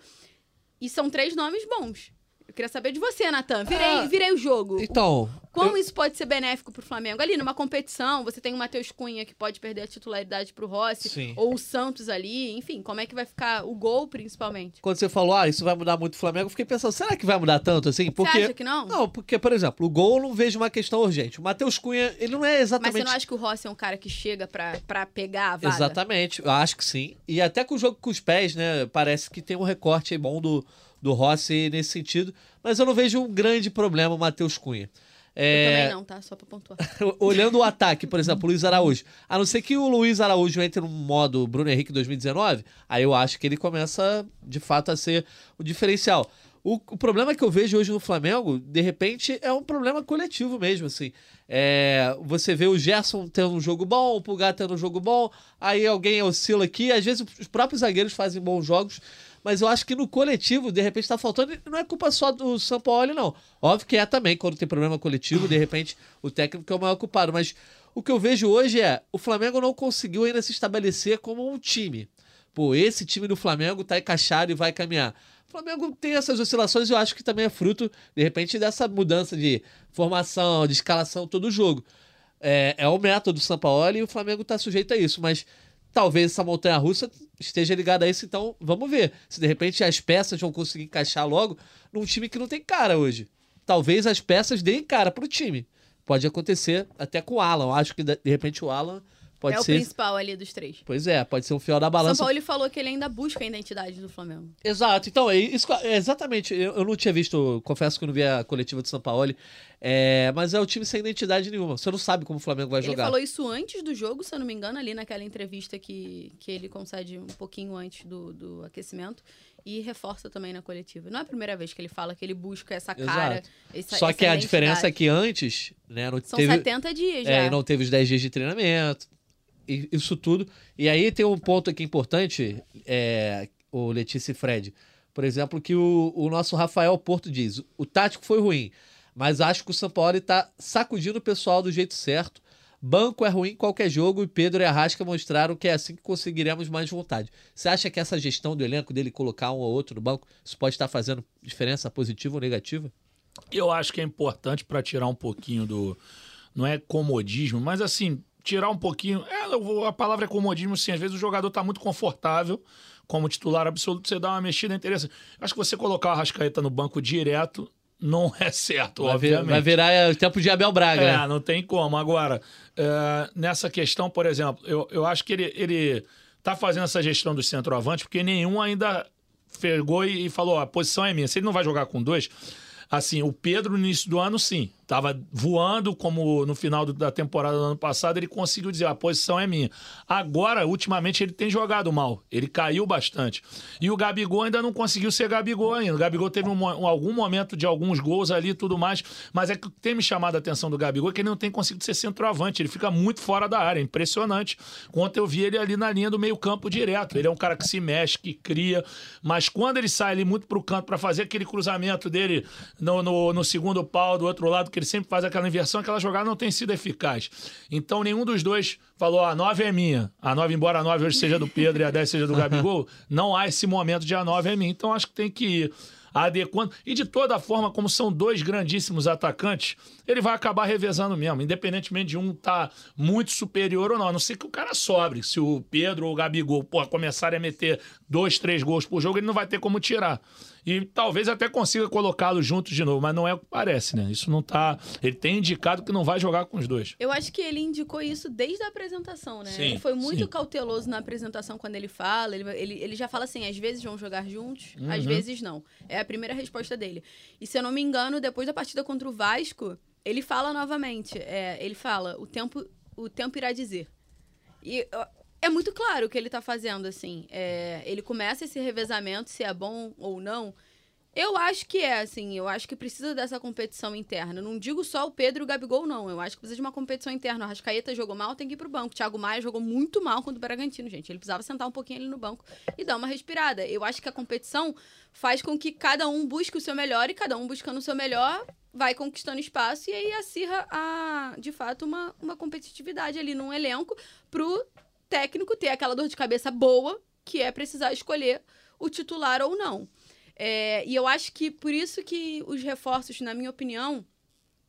E são três nomes bons. Eu queria saber de você, Natan. Virei, Ah, virei o jogo. Então, Como isso pode ser benéfico pro Flamengo? Ali, numa competição, você tem o Matheus Cunha que pode perder a titularidade pro Rossi, Sim. ou o Santos ali, enfim, como é que vai ficar o gol, principalmente? quando você falou, ah, isso vai mudar muito o Flamengo, eu fiquei pensando, será que vai mudar tanto assim? Porque. Você acha que não? Não, porque, por exemplo, o gol eu não vejo uma questão urgente. O Matheus Cunha, ele não é Mas exatamente. você não acha que o Rossi é um cara que chega pra, pra pegar a vaga? Exatamente, eu acho que sim. E até com o jogo com os pés, né? Parece que tem um recorte aí bom do, do Rossi nesse sentido. Mas eu não vejo um grande problema o Matheus Cunha. Eu É, também não, tá? Só pra pontuar. olhando o ataque, por exemplo, o Luiz Araújo. A não ser que o Luiz Araújo entre no modo Bruno Henrique 2019, aí eu acho que ele começa, de fato, a ser o diferencial. O, o problema que eu vejo hoje no Flamengo, de repente, é um problema coletivo mesmo, assim. É, você vê o Gerson tendo um jogo bom, o Pulgar tendo um jogo bom, aí alguém oscila aqui, às vezes os próprios zagueiros fazem bons jogos, mas eu acho que no coletivo, de repente, tá faltando. Não é culpa só do Sampaoli, não. Óbvio que é também, quando tem problema coletivo, de repente, o técnico é o maior culpado. Mas o que eu vejo hoje é: o Flamengo não conseguiu ainda se estabelecer como um time. Pô, esse time do Flamengo tá encaixado e vai caminhar. O Flamengo tem essas oscilações e eu acho que também é fruto, de repente, dessa mudança de formação, de escalação todo jogo. É, é o método do Sampaoli e o Flamengo tá sujeito a isso, mas talvez essa montanha russa esteja ligada a isso, então vamos ver se de repente as peças vão conseguir encaixar logo num time que não tem cara hoje. Talvez as peças deem cara pro time. Pode acontecer até com o Alan. Acho que de repente o Alan pode é o ser. principal ali dos três. Pois é, pode ser um fiel da São balança. Paulo falou que ele ainda busca a identidade do Flamengo. Exato. Então, é isso, é exatamente. Eu, eu não tinha visto, confesso que eu não vi a coletiva do São Paulo. É, mas é o time sem identidade nenhuma. Você não sabe como o Flamengo vai Ele jogar. falou isso antes do jogo, se eu não me engano, ali naquela entrevista que, que ele concede um pouquinho antes do, do aquecimento. E reforça também na coletiva. Não é a primeira vez que ele fala que ele busca essa cara. Essa, Só essa que a diferença é que antes, né, não São teve, 70 dias já. é, e não teve os 10 dias de treinamento, isso tudo. E aí tem um ponto aqui importante, é, o Letícia e Fred. Por exemplo, que o, o nosso Rafael Porto diz: o tático foi ruim, mas acho que o São Paulo está sacudindo o pessoal do jeito certo. Banco é ruim em qualquer jogo e Pedro e Arrasca mostraram que é assim que conseguiremos mais vontade. Você acha que essa gestão do elenco dele colocar um ou outro no banco, isso pode estar fazendo diferença positiva ou negativa? Eu acho que é importante para tirar um pouquinho do. Não é comodismo, mas assim, tirar um pouquinho. É, a palavra é comodismo, sim. Às vezes o jogador tá muito confortável como titular absoluto, você dá uma mexida interessante. Acho que você colocar o Arrascaeta no banco direto não é certo, Vai, vir- obviamente. vai virar é, o tempo de Abel Braga, É, né? não tem como. Agora, é, nessa questão, por exemplo, eu, eu acho que ele, ele tá fazendo essa gestão do centroavante porque nenhum ainda pegou e, e falou: "Ó, a posição é minha. Se ele não vai jogar com dois. Assim, o Pedro no início do ano, sim, tava voando, como no final da temporada do ano passado, ele conseguiu dizer: a posição é minha. Agora, ultimamente, ele tem jogado mal. Ele caiu bastante. E o Gabigol ainda não conseguiu ser Gabigol ainda. O Gabigol teve um um- algum momento de alguns gols ali e tudo mais. Mas é que o tem me chamado a atenção do Gabigol é que ele não tem conseguido ser centroavante. Ele fica muito fora da área. É impressionante. Ontem eu vi ele ali na linha do meio-campo direto. Ele é um cara que se mexe, que cria. Mas quando ele sai ali muito pro canto para fazer aquele cruzamento dele no, no, no segundo pau do outro lado, que ele sempre faz aquela inversão, aquela jogada não tem sido eficaz. Então nenhum dos dois falou: a 9 é minha. A 9, embora a 9 hoje seja do Pedro e a 10 seja do Gabigol, não há esse momento de a 9 é minha. Então acho que tem que ir adequando. E de toda forma, como são dois grandíssimos atacantes, ele vai acabar revezando mesmo, independentemente de um estar muito superior ou não. A não ser que o cara sobre. Se o Pedro ou o Gabigol pô, começarem a meter dois, três gols por jogo, ele não vai ter como tirar. E talvez até consiga colocá-los juntos de novo, mas não é o que parece, né? Isso não tá. Ele tem indicado que não vai jogar com os dois. Eu acho que ele indicou isso desde a apresentação, né? Sim, ele foi muito sim. cauteloso na apresentação quando ele fala. Ele, ele, ele já fala assim: às vezes vão jogar juntos, às Uhum. vezes não. É a primeira resposta dele. E se eu não me engano, depois da partida contra o Vasco, ele fala novamente. é, ele fala: o tempo, o tempo irá dizer. E é muito claro o que ele tá fazendo, assim. É, ele começa esse revezamento, se é bom ou não. Eu acho que é, assim. Eu acho que precisa dessa competição interna. Não digo só o Pedro e o Gabigol, não. Eu acho que precisa de uma competição interna. O Rascaeta jogou mal, tem que ir pro banco. O Thiago Maia jogou muito mal contra o Bragantino, gente. Ele precisava sentar um pouquinho ali no banco e dar uma respirada. Eu acho que a competição faz com que cada um busque o seu melhor e cada um buscando o seu melhor vai conquistando espaço e aí acirra, a, de fato, uma, uma competitividade ali num elenco pro técnico ter aquela dor de cabeça boa, que é precisar escolher o titular ou não. É, e eu acho que por isso que os reforços, na minha opinião,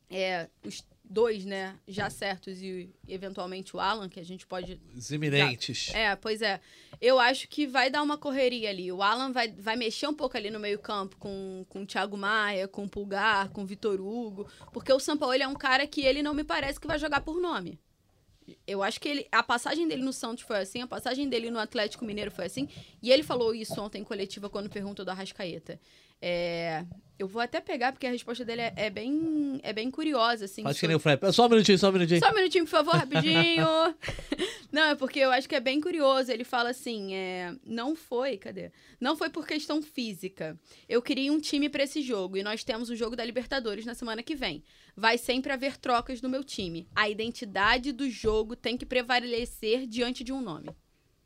é, os dois, né, já certos e eventualmente o Alan, que a gente pode Os iminentes. é, pois é. Eu acho que vai dar uma correria ali. O Alan vai, vai mexer um pouco ali no meio-campo com, com o Thiago Maia, com o Pulgar, com o Vitor Hugo. Porque o Sampaoli é um cara que ele não me parece que vai jogar por nome. Eu acho que ele, a passagem dele no Santos foi assim, a passagem dele no Atlético Mineiro foi assim. E ele falou isso ontem em coletiva quando perguntou do Arrascaeta. É, eu vou até pegar, porque a resposta dele é, é bem, é bem curiosa, assim. Faz que nem o Fred. Só um minutinho, só um minutinho. só um minutinho, por favor, rapidinho. não, é porque eu acho que é bem curioso. Ele fala assim: é, não foi, cadê? Não foi por questão física. Eu queria um time pra esse jogo e nós temos o jogo da Libertadores na semana que vem. Vai sempre haver trocas no meu time. A identidade do jogo tem que prevalecer diante de um nome.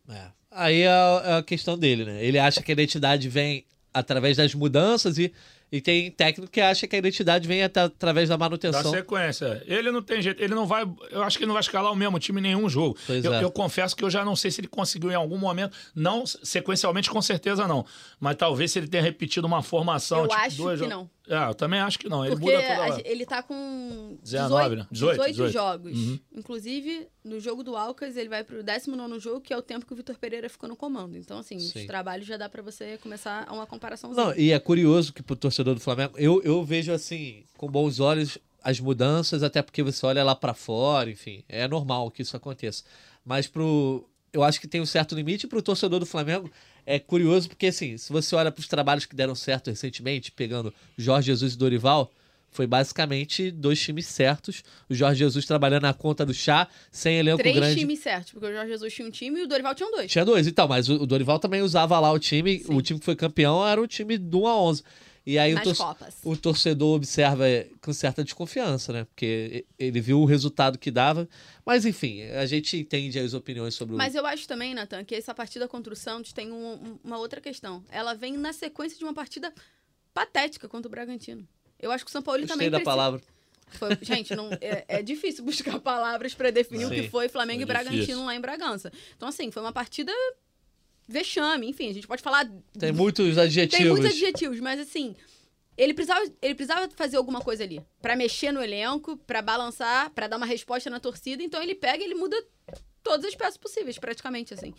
É. Aí é a, é a questão dele, né? Ele acha que a identidade vem através das mudanças e, e tem técnico que acha que a identidade vem até- através da Da manutenção. sequência. Ele não tem jeito, ele não vai. Eu acho que ele não vai escalar o mesmo time em nenhum jogo. Pois Eu, é. eu confesso que eu já não sei se ele conseguiu em algum momento, não sequencialmente, com certeza não. Mas talvez se ele tenha repetido uma formação. Eu tipo, acho dois que jogos- não. É, eu também acho que não. Ele Porque muda toda a hora. ele tá com 19, né? 18, 18, 18. jogos. Uhum. Inclusive, no jogo do Alcas, ele vai pro 19 jogo, que é o tempo que o Vitor Pereira ficou no comando. Então, assim, Sim. os trabalhos já dá pra você começar uma comparação. Não, e é curioso que pro torcedor do Flamengo, eu, eu vejo assim, com bons olhos, as mudanças, até porque você olha lá pra fora, enfim, é normal que isso aconteça. Mas pro. Eu acho que tem um certo limite pro torcedor do Flamengo. É curioso porque, assim, se você olha pros trabalhos que deram certo recentemente, pegando Jorge Jesus e Dorival, foi basicamente dois times certos. O Jorge Jesus trabalhando na conta do chá, sem elenco Três grande. times certos, porque o Jorge Jesus tinha um time e o Dorival tinha dois. Tinha dois, então, mas o o Dorival também usava lá o time. Sim. O time que foi campeão era o time do 1 a 11. E aí o, tor- Copas. o torcedor observa é, com certa desconfiança, né? Porque ele viu o resultado que dava. Mas enfim, a gente entende as opiniões sobre Mas eu acho também, Nathan, que essa partida contra o Santos tem um- um- uma outra questão. Ela vem na sequência de uma partida patética contra o Bragantino. Eu acho que o São Paulo o. Gostei também da precisa- palavra. Foi- gente, não, é, é difícil buscar palavras pra definir o Sim, que foi Flamengo foi e Bragantino difícil. lá em Bragança. Então, assim, foi uma partida vexame. Enfim, a gente pode falar. Tem muitos adjetivos. Tem muitos adjetivos, mas assim, ele precisava, ele precisava fazer alguma coisa ali Pra mexer no elenco, pra balançar, pra dar uma resposta na torcida. Então ele pega e ele muda todas as peças possíveis, praticamente assim.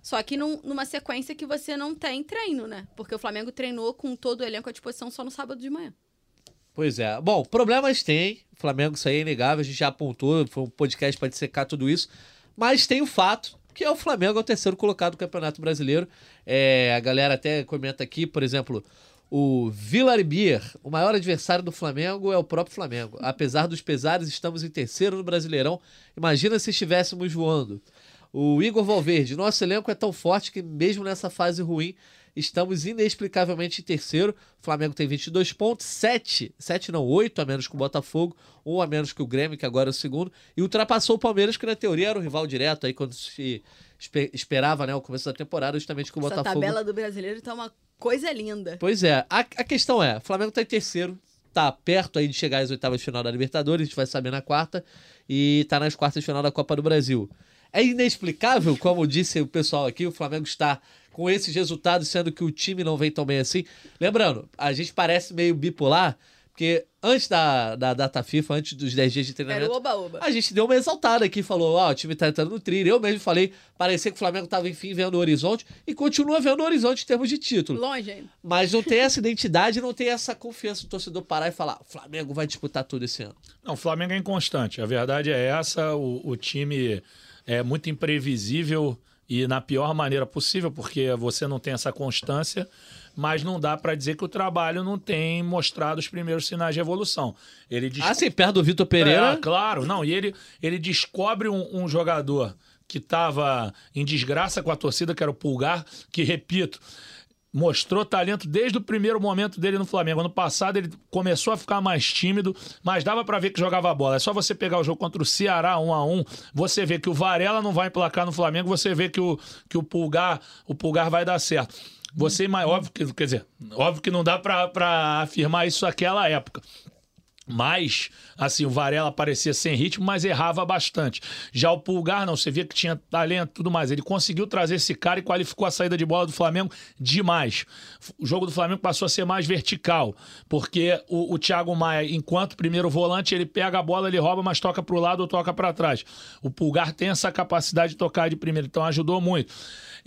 Só que num- numa sequência que você não tem treino, né? Porque o Flamengo treinou com todo o elenco à disposição só no sábado de manhã. Pois é. Bom, problemas tem. O Flamengo, isso aí é inegável. A gente já apontou. Foi um podcast para dissecar tudo isso. Mas tem o fato que é o Flamengo é o terceiro colocado do Campeonato Brasileiro. É, a galera até comenta aqui, por exemplo, o Villarbier, o maior adversário do Flamengo é o próprio Flamengo. Apesar dos pesares, estamos em terceiro no Brasileirão. Imagina se estivéssemos voando. O Igor Valverde, nosso elenco é tão forte que mesmo nessa fase ruim, estamos inexplicavelmente em terceiro. O Flamengo tem 22 pontos, 7, 7 não, 8 a menos que o Botafogo, 1 a menos que o Grêmio, que agora é o segundo, e ultrapassou o Palmeiras, que na teoria era o rival direto aí quando se espe- esperava, né, o começo da temporada, justamente que o Essa Botafogo tabela do brasileiro tá uma coisa linda. Pois é, a, a questão é, o Flamengo tá em terceiro, tá perto aí de chegar às oitavas de final da Libertadores, a gente vai saber na quarta, e tá nas quartas de final da Copa do Brasil. É inexplicável, como disse o pessoal aqui, o Flamengo está com esses resultados, sendo que o time não vem tão bem assim. Lembrando, a gente parece meio bipolar, porque antes da, da data FIFA, antes dos 10 dias de Era treinamento, o oba-oba. a gente deu uma exaltada aqui, falou, ó, o time tá entrando no trilho. Eu mesmo falei, parecia que o Flamengo tava, enfim, vendo o horizonte, e continua vendo o horizonte em termos de título. Longe ainda. Mas não tem essa identidade, não tem essa confiança do torcedor parar e falar: o Flamengo vai disputar tudo esse ano. Não, o Flamengo é inconstante. A verdade é essa. O, o time é muito imprevisível e na pior maneira possível, porque você não tem essa constância, mas não dá para dizer que o trabalho não tem mostrado os primeiros sinais de evolução. Ele diz Ah, sim, perto do Vitor Pereira. é, claro, não. E ele, ele descobre um, um jogador que estava em desgraça com a torcida, que era o Pulgar, que, repito, mostrou talento desde o primeiro momento dele no Flamengo. Ano passado ele começou a ficar mais tímido, mas dava pra ver que jogava bola. É só você pegar o jogo contra o Ceará 1 a 1 você vê que o Varela não vai emplacar no Flamengo, você vê que o, que o Pulgar, o Pulgar vai dar certo. Você, óbvio que, quer dizer, óbvio que não dá pra afirmar isso naquela época. Mas, assim, o Varela parecia sem ritmo, mas errava bastante. Já o Pulgar, não, você via que tinha talento tudo mais. Ele conseguiu trazer esse cara e qualificou a saída de bola do Flamengo demais. O jogo do Flamengo passou a ser mais vertical, porque o, o Thiago Maia, enquanto primeiro volante, ele pega a bola, ele rouba, mas toca pro lado ou toca para trás. O Pulgar tem essa capacidade de tocar de primeiro, então ajudou muito.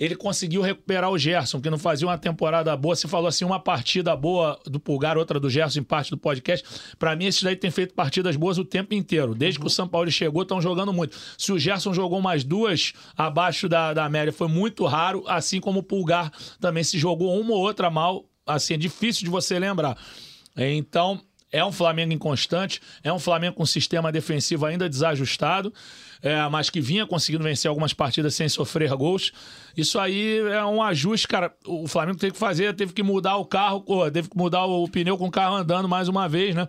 Ele conseguiu recuperar o Gerson, que não fazia uma temporada boa. Você falou assim, uma partida boa do Pulgar, outra do Gerson em parte do podcast. Pra mim, esses daí têm feito partidas boas o tempo inteiro. Desde que o São Paulo chegou, estão jogando muito. Se o Gerson jogou mais duas abaixo da, da média, foi muito raro, assim como o Pulgar também se jogou uma ou outra mal. Assim, é difícil de você lembrar. Então, é um Flamengo inconstante, é um Flamengo com um sistema defensivo ainda desajustado, é, mas que vinha conseguindo vencer algumas partidas sem sofrer gols. Isso aí é um ajuste, cara. O Flamengo teve que fazer, teve que mudar o carro, teve que mudar o pneu com o carro andando mais uma vez, né?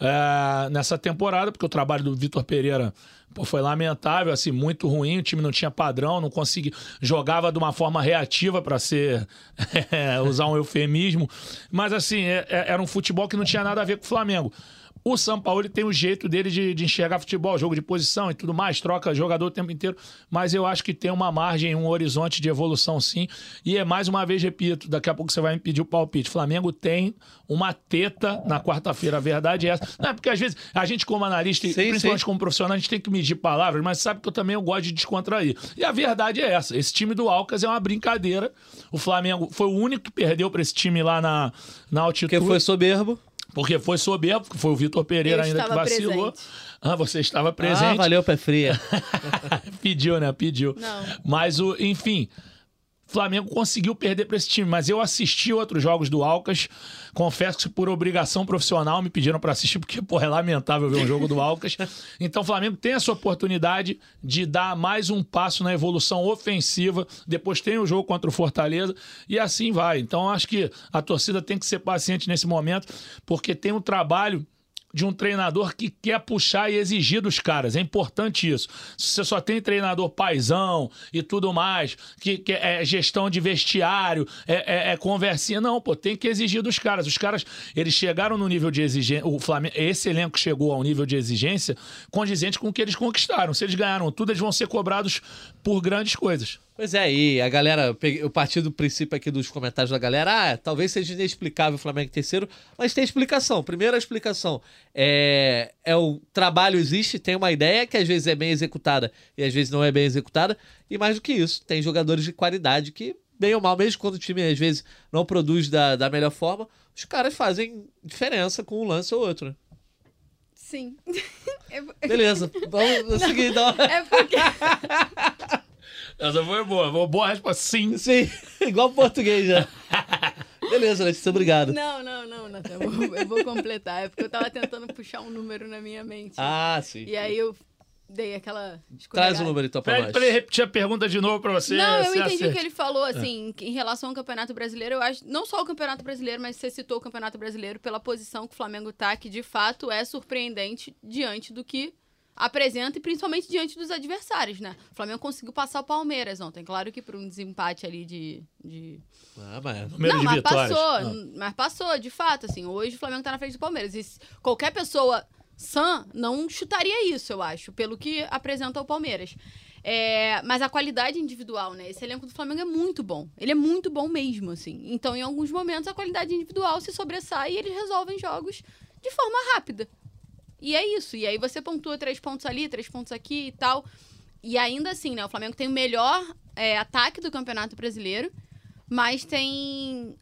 É, nessa temporada, porque o trabalho do Vitor Pereira pô, foi lamentável, assim, muito ruim. O time não tinha padrão, não conseguia. Jogava de uma forma reativa, para ser. é, usar um eufemismo. Mas, assim, é- é- era um futebol que não tinha nada a ver com o Flamengo. O São Paulo ele tem o jeito dele de, de enxergar futebol, jogo de posição e tudo mais, troca jogador o tempo inteiro, mas eu acho que tem uma margem, um horizonte de evolução sim. E é mais uma vez, repito, daqui a pouco você vai me pedir o palpite. Flamengo tem uma teta na quarta-feira, a verdade é essa. Não é porque às vezes a gente, como analista, Sim, principalmente sim. como profissional, a gente tem que medir palavras, mas sabe que eu também eu gosto de descontrair. E a verdade é essa: esse time do Alcas é uma brincadeira. O Flamengo foi o único que perdeu para esse time lá na, na altitude. Porque foi soberbo. Porque foi soberbo, porque foi o Vitor Pereira Eu ainda que vacilou. presente. Ah, você estava Ah, presente. valeu, pé fria. Pediu, né? Pediu. Não. Mas, o, enfim, Flamengo conseguiu perder para esse time. Mas eu assisti outros jogos do Alcas. Confesso que por obrigação profissional me pediram para assistir, porque, pô, é lamentável ver um jogo do Alcas. Então, o Flamengo tem essa oportunidade de dar mais um passo na evolução ofensiva. Depois tem o jogo contra o Fortaleza e assim vai. Então, acho que a torcida tem que ser paciente nesse momento, porque tem um trabalho de um treinador que quer puxar e exigir dos caras. É importante isso. Se você só tem treinador paisão e tudo mais, que, que é gestão de vestiário, é, é- é conversinha, não, pô, tem que exigir dos caras. Os caras, eles chegaram no nível de exigência, o Flamengo, esse elenco chegou ao nível de exigência condizente com o que eles conquistaram. Se eles ganharam tudo, eles vão ser cobrados por grandes coisas. Pois é, e a galera, eu parti do princípio aqui dos comentários da galera, ah, talvez seja inexplicável o Flamengo terceiro, mas tem explicação. Primeira explicação é, é o trabalho existe, tem uma ideia que às vezes é bem executada e às vezes não é bem executada, e mais do que isso, tem jogadores de qualidade que, bem ou mal, mesmo quando o time às vezes não produz da, da melhor forma, os caras fazem diferença com um lance ou outro. né? Sim. Beleza, vamos seguir então. É porque. Essa foi boa. Boa- Boa resposta, sim. Sim, igual português já. Beleza, Letícia, obrigado. Não, não, não, Natan. Eu vou, eu vou completar. É porque eu tava tentando puxar um número na minha mente. Ah, sim. E aí eu dei aquela. Traz o número então pra nós. pra ele repetir a pergunta de novo pra você. Não, eu entendi o acerta. que ele falou, assim, que em relação ao Campeonato Brasileiro, eu acho, não só o Campeonato Brasileiro, mas você citou o Campeonato Brasileiro pela posição que o Flamengo tá, que de fato é surpreendente diante do que apresenta e principalmente diante dos adversários, né? O Flamengo conseguiu passar o Palmeiras ontem, claro que por um desempate ali de... de... Ah, mas... Número não, mas vitórias. passou, Ah. mas passou, de fato, assim, hoje o Flamengo tá na frente do Palmeiras. E se- qualquer pessoa sã não chutaria isso, eu acho, pelo que apresenta o Palmeiras. É, mas a qualidade individual, né? Esse elenco do Flamengo é muito bom. Ele é muito bom mesmo, assim. Então, em alguns momentos, a qualidade individual se sobressai e eles resolvem jogos de forma rápida. E é isso. E aí você pontua três pontos ali, três pontos aqui e tal. E ainda assim, né? O Flamengo tem o melhor é, ataque do Campeonato Brasileiro, mas tem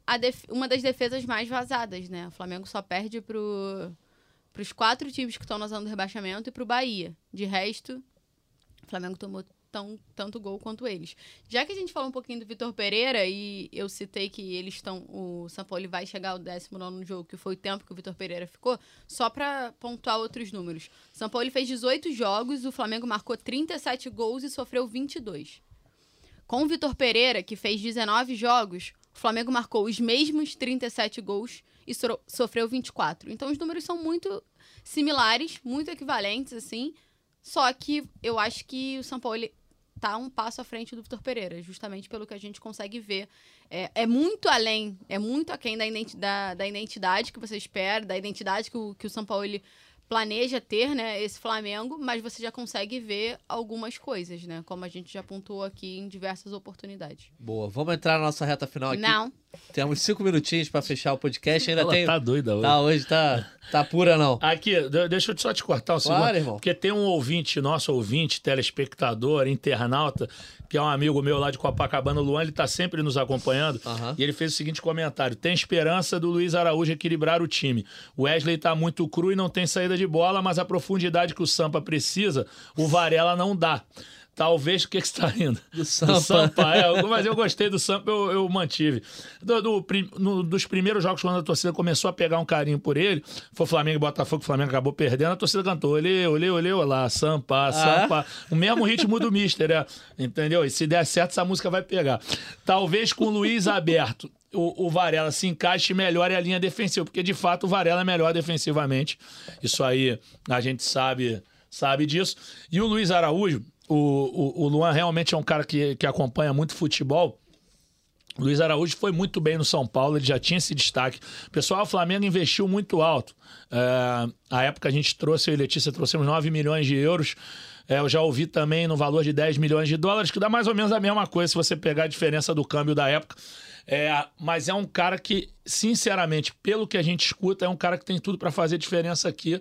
uma das defesas mais vazadas, né? O Flamengo só perde pro, pros quatro times que estão na zona do rebaixamento e pro Bahia. De resto, o Flamengo tomou tão, tanto gol quanto eles. Já que a gente falou um pouquinho do Vitor Pereira e eu citei que eles estão. O São Paulo vai chegar ao 19 no jogo, que foi o tempo que o Vitor Pereira ficou, só pra pontuar outros números. O São Paulo fez 18 jogos, o Flamengo marcou 37 gols e sofreu 22. Com o Vitor Pereira, que fez 19 jogos, o Flamengo marcou os mesmos 37 gols e so- sofreu 24. Então os números são muito similares, muito equivalentes, assim. Só que eu acho que o São Paulo ele tá um passo à frente do Vitor Pereira, justamente pelo que a gente consegue ver. É, é muito além, é muito aquém da, identi- da, da identidade que você espera, da identidade que o, que o São Paulo ele planeja ter, né, esse Flamengo, mas você já consegue ver algumas coisas, né, como a gente já pontuou aqui em diversas oportunidades. Boa, vamos entrar na nossa reta final aqui. Não, Temos cinco minutinhos pra fechar o podcast. Ainda Ela tem. tá doida hoje. Tá, hoje tá, tá pura, não. Aqui, de- deixa eu só te cortar um Claro, segundo. irmão. Porque tem um ouvinte, nosso ouvinte, telespectador, internauta, que é um amigo meu lá de Copacabana, o Luan, ele tá sempre nos acompanhando. E ele fez o seguinte comentário: tem esperança do Luiz Araújo equilibrar o time. O Wesley tá muito cru e não tem saída de bola, mas a profundidade que o Sampa precisa, o Varela não dá. Talvez o que, que você tá rindo? Do Sampa. é, mas eu gostei do Sampa, eu, eu mantive. Do- do no- dos primeiros jogos, quando a torcida começou a pegar um carinho por ele, foi Flamengo e Botafogo, o Flamengo acabou perdendo, a torcida cantou: olê, olê, olê, olá, Sampa, Sampa. O mesmo ritmo do Mister, é, entendeu? E se der certo, essa música vai pegar. Talvez com o Luiz aberto. O, o Varela se encaixe melhor e a linha defensiva, porque de fato o Varela é melhor defensivamente. Isso aí a gente sabe, sabe disso. E o Luiz Araújo, o, o, o Luan realmente é um cara que, que acompanha muito futebol. Luiz Araújo foi muito bem no São Paulo, ele já tinha esse destaque. Pessoal, o Flamengo investiu muito alto. É, a época a gente trouxe, eu e Letícia trouxemos 9 milhões de euros. É, eu já ouvi também no valor de 10 milhões de dólares, que dá mais ou menos a mesma coisa se você pegar a diferença do câmbio da época. É, mas é um cara que, sinceramente, pelo que a gente escuta, é um cara que tem tudo para fazer diferença aqui.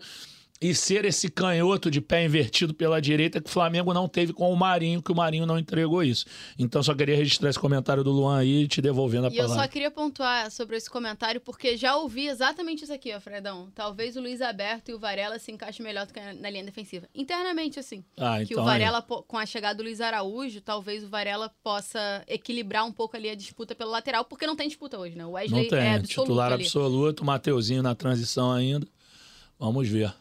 E ser esse canhoto de pé invertido pela direita que o Flamengo não teve com o Marinho, que o Marinho não entregou isso. Então só queria registrar esse comentário do Luan aí, te devolvendo a E eu palavra. só queria pontuar sobre esse comentário, porque já ouvi exatamente isso aqui, ó, Fredão. Talvez o Luiz Aberto e o Varela se encaixem melhor do que na linha defensiva. Internamente, assim. Ah, que então o aí. Varela, com a chegada do Luiz Araújo, talvez o Varela possa equilibrar um pouco ali a disputa pelo lateral, porque não tem disputa hoje, né? O Wesley Não tem, é é absoluto titular ali. absoluto, Mateuzinho na transição ainda. Vamos ver.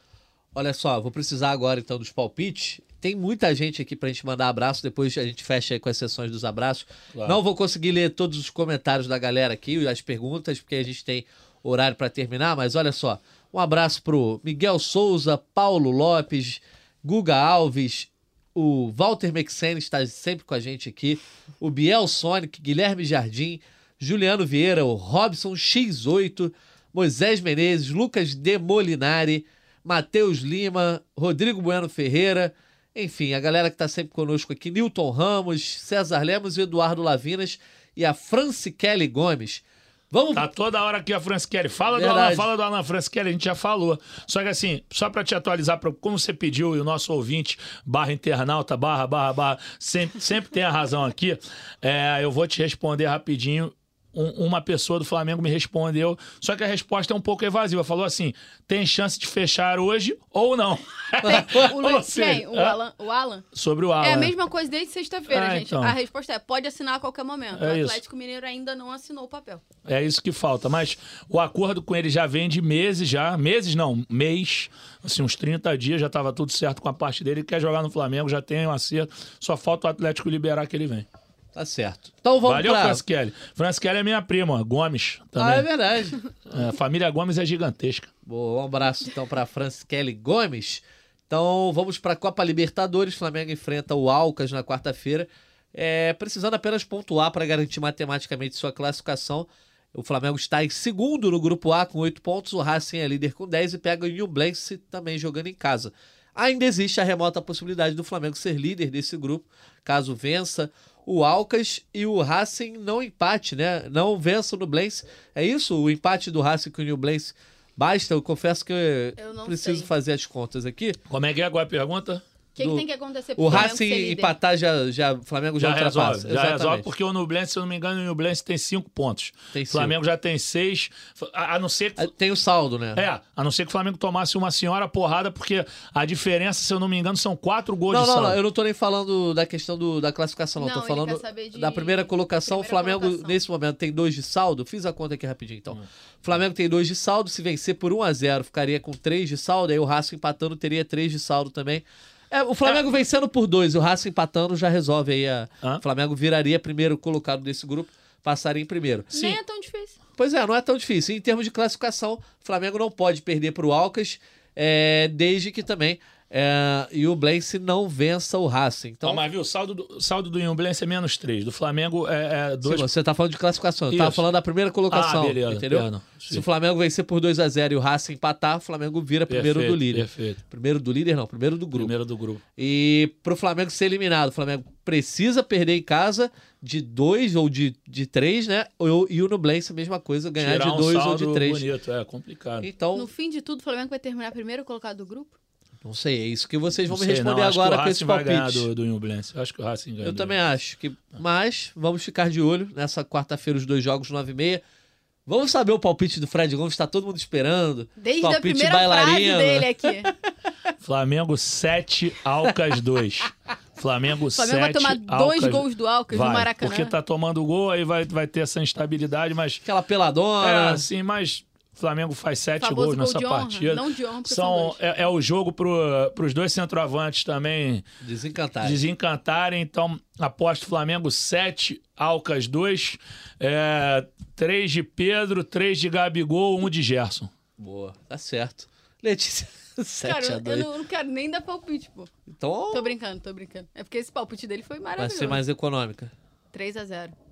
Olha só, vou precisar agora então dos palpites. Tem muita gente aqui pra gente mandar abraço, depois a gente fecha aí com as sessões dos abraços. Claro. Não vou conseguir ler todos os comentários da galera aqui, as perguntas, porque a gente tem horário pra terminar, mas olha só. Um abraço pro Miguel Souza, Paulo Lopes, Guga Alves, o Walter Mexene está sempre com a gente aqui, o Biel Sonic, Guilherme Jardim, Juliano Vieira, o Robson X8, Moisés Menezes, Lucas Demolinari, Matheus Lima, Rodrigo Bueno Ferreira, Enfim, a galera que tá sempre conosco aqui, Newton Ramos, César Lemos, Eduardo Lavinas e a Franciele Gomes. Vamos. Tá toda hora aqui a Franciele. Fala do Verdade. Alan, fala do Alan Franciele, a gente já falou. Só que assim, só pra te atualizar, pra, como você pediu e o nosso ouvinte, barra internauta, barra, barra, barra, sempre, sempre tem a razão aqui, é, eu vou te responder rapidinho. Um- uma pessoa do Flamengo me respondeu, só que a resposta é um pouco evasiva. Falou assim: tem chance de fechar hoje ou não? O Ou Luiz, seja, quem? O é, Alan? O Alan? Sobre o Alan. É a mesma coisa desde sexta-feira, Ah, gente. então. A resposta é: pode assinar a qualquer momento. É o isso. Atlético Mineiro ainda não assinou o papel. É isso que falta. Mas o acordo com ele já vem de meses já. Meses não, mês. Assim, uns 30 dias já estava tudo certo com a parte dele. Ele quer jogar no Flamengo, já tem um acerto. Só falta o Atlético liberar que ele vem. Tá certo. Então vamos Valeu, pra. Franciele. Franciele é minha prima, Gomes Ah, é também. verdade. É, a família Gomes é gigantesca. Boa, um abraço então para Franciele Gomes. Então vamos para a Copa Libertadores. Flamengo enfrenta o Alcas na quarta-feira, é, precisando apenas pontuar para garantir matematicamente sua classificação. O Flamengo está em segundo no grupo A com 8 pontos, o Racing é líder com 10 e pega o Newblense também jogando em casa. Ainda existe a remota possibilidade do Flamengo ser líder desse grupo, caso vença o Alcas e o Racing não empate, né? Não vença o Nublense. É isso? O empate do Racing com o Nublense basta? Eu confesso que eu, preciso sei. fazer as contas aqui. Como é que é agora a pergunta? O que, que tem que acontecer pro O Flamengo Racing ser líder? empatar já, já o Flamengo já, Já resolve. Já Exatamente. resolve, porque o Nublense, se eu não me engano, o Nublense tem 5 pontos. Tem O cinco. Flamengo já tem 6. A, a não ser que Tem o saldo, né? É, a não ser que o Flamengo tomasse uma senhora porrada, porque a diferença, se eu não me engano, são quatro gols Não, de não, saldo. não, eu não tô nem falando da questão do, da classificação, não. Não, tô ele falando quer saber de da primeira colocação. primeira o Flamengo, colocação. nesse momento, tem dois de saldo. Fiz a conta aqui rapidinho, Hum. então. O Flamengo tem dois de saldo. Se vencer por 1 a 0 ficaria com três de saldo. Aí o Racing empatando teria três de saldo também. É, o Flamengo vencendo por dois, o Racing empatando já resolve aí. A... O Flamengo viraria primeiro colocado desse grupo, passaria em primeiro. Nem é tão difícil. Pois é, não é tão difícil. Em termos de classificação, o Flamengo não pode perder para o Alcas, é, desde que também é, e o Blense não vença o Racing. Então, Então, mas viu, o saldo do, o saldo do Imblense é menos 3. Do Flamengo é 2. Sim, você tá falando de classificação. Eu tava Isso. falando da primeira colocação. Ah, beleza, entendeu? perdão. Se o Flamengo vencer por 2 a 0 e o Racing empatar, o Flamengo vira primeiro do líder. Perfeito. Primeiro do líder, não, primeiro do grupo. Primeiro do grupo. E pro Flamengo ser eliminado, o Flamengo precisa perder em casa de dois ou de, de três, né? Ou, e o Nublense, a mesma coisa, ganhar Tirar de um dois ou de três. bonito, é complicado. Então, No fim de tudo, o Flamengo vai terminar primeiro colocado do grupo? Não sei, é isso que vocês vão Não me sei, responder não, acho que agora o com esse Racing vai ganhar palpite. do, do Imblense. Eu acho que o Racing ganha. Eu do também acho que. Mas vamos ficar de olho nessa quarta-feira, os dois jogos, 9 e meia. Vamos saber o palpite do Fred Gomes, tá todo mundo esperando. Desde a palpite primeira frase bailarino. dele aqui. Flamengo 7, Alcas 2. Flamengo O Flamengo vai 7, tomar dois Alcas- gols do Alcas vai, no Maracanã. Porque tá tomando gol, aí vai, vai ter essa instabilidade, mas. Aquela peladona. É, assim, mas o Flamengo faz sete gols gol nessa de honra. partida. Não de honra, são dois. é, é o jogo pro, pros dois centroavantes também Desencantar. desencantarem. Então, aposto Flamengo 7, Alcas 2, é, 3 de Pedro, 3 de Gabigol, 1 de Gerson. Boa, tá certo. Letícia, 7 Cara, a eu 2. não, não quero nem dar palpite, pô. Então, Tô brincando, tô brincando. É porque esse palpite dele foi vai maravilhoso. ser mais econômica. 3x0. Puta, eu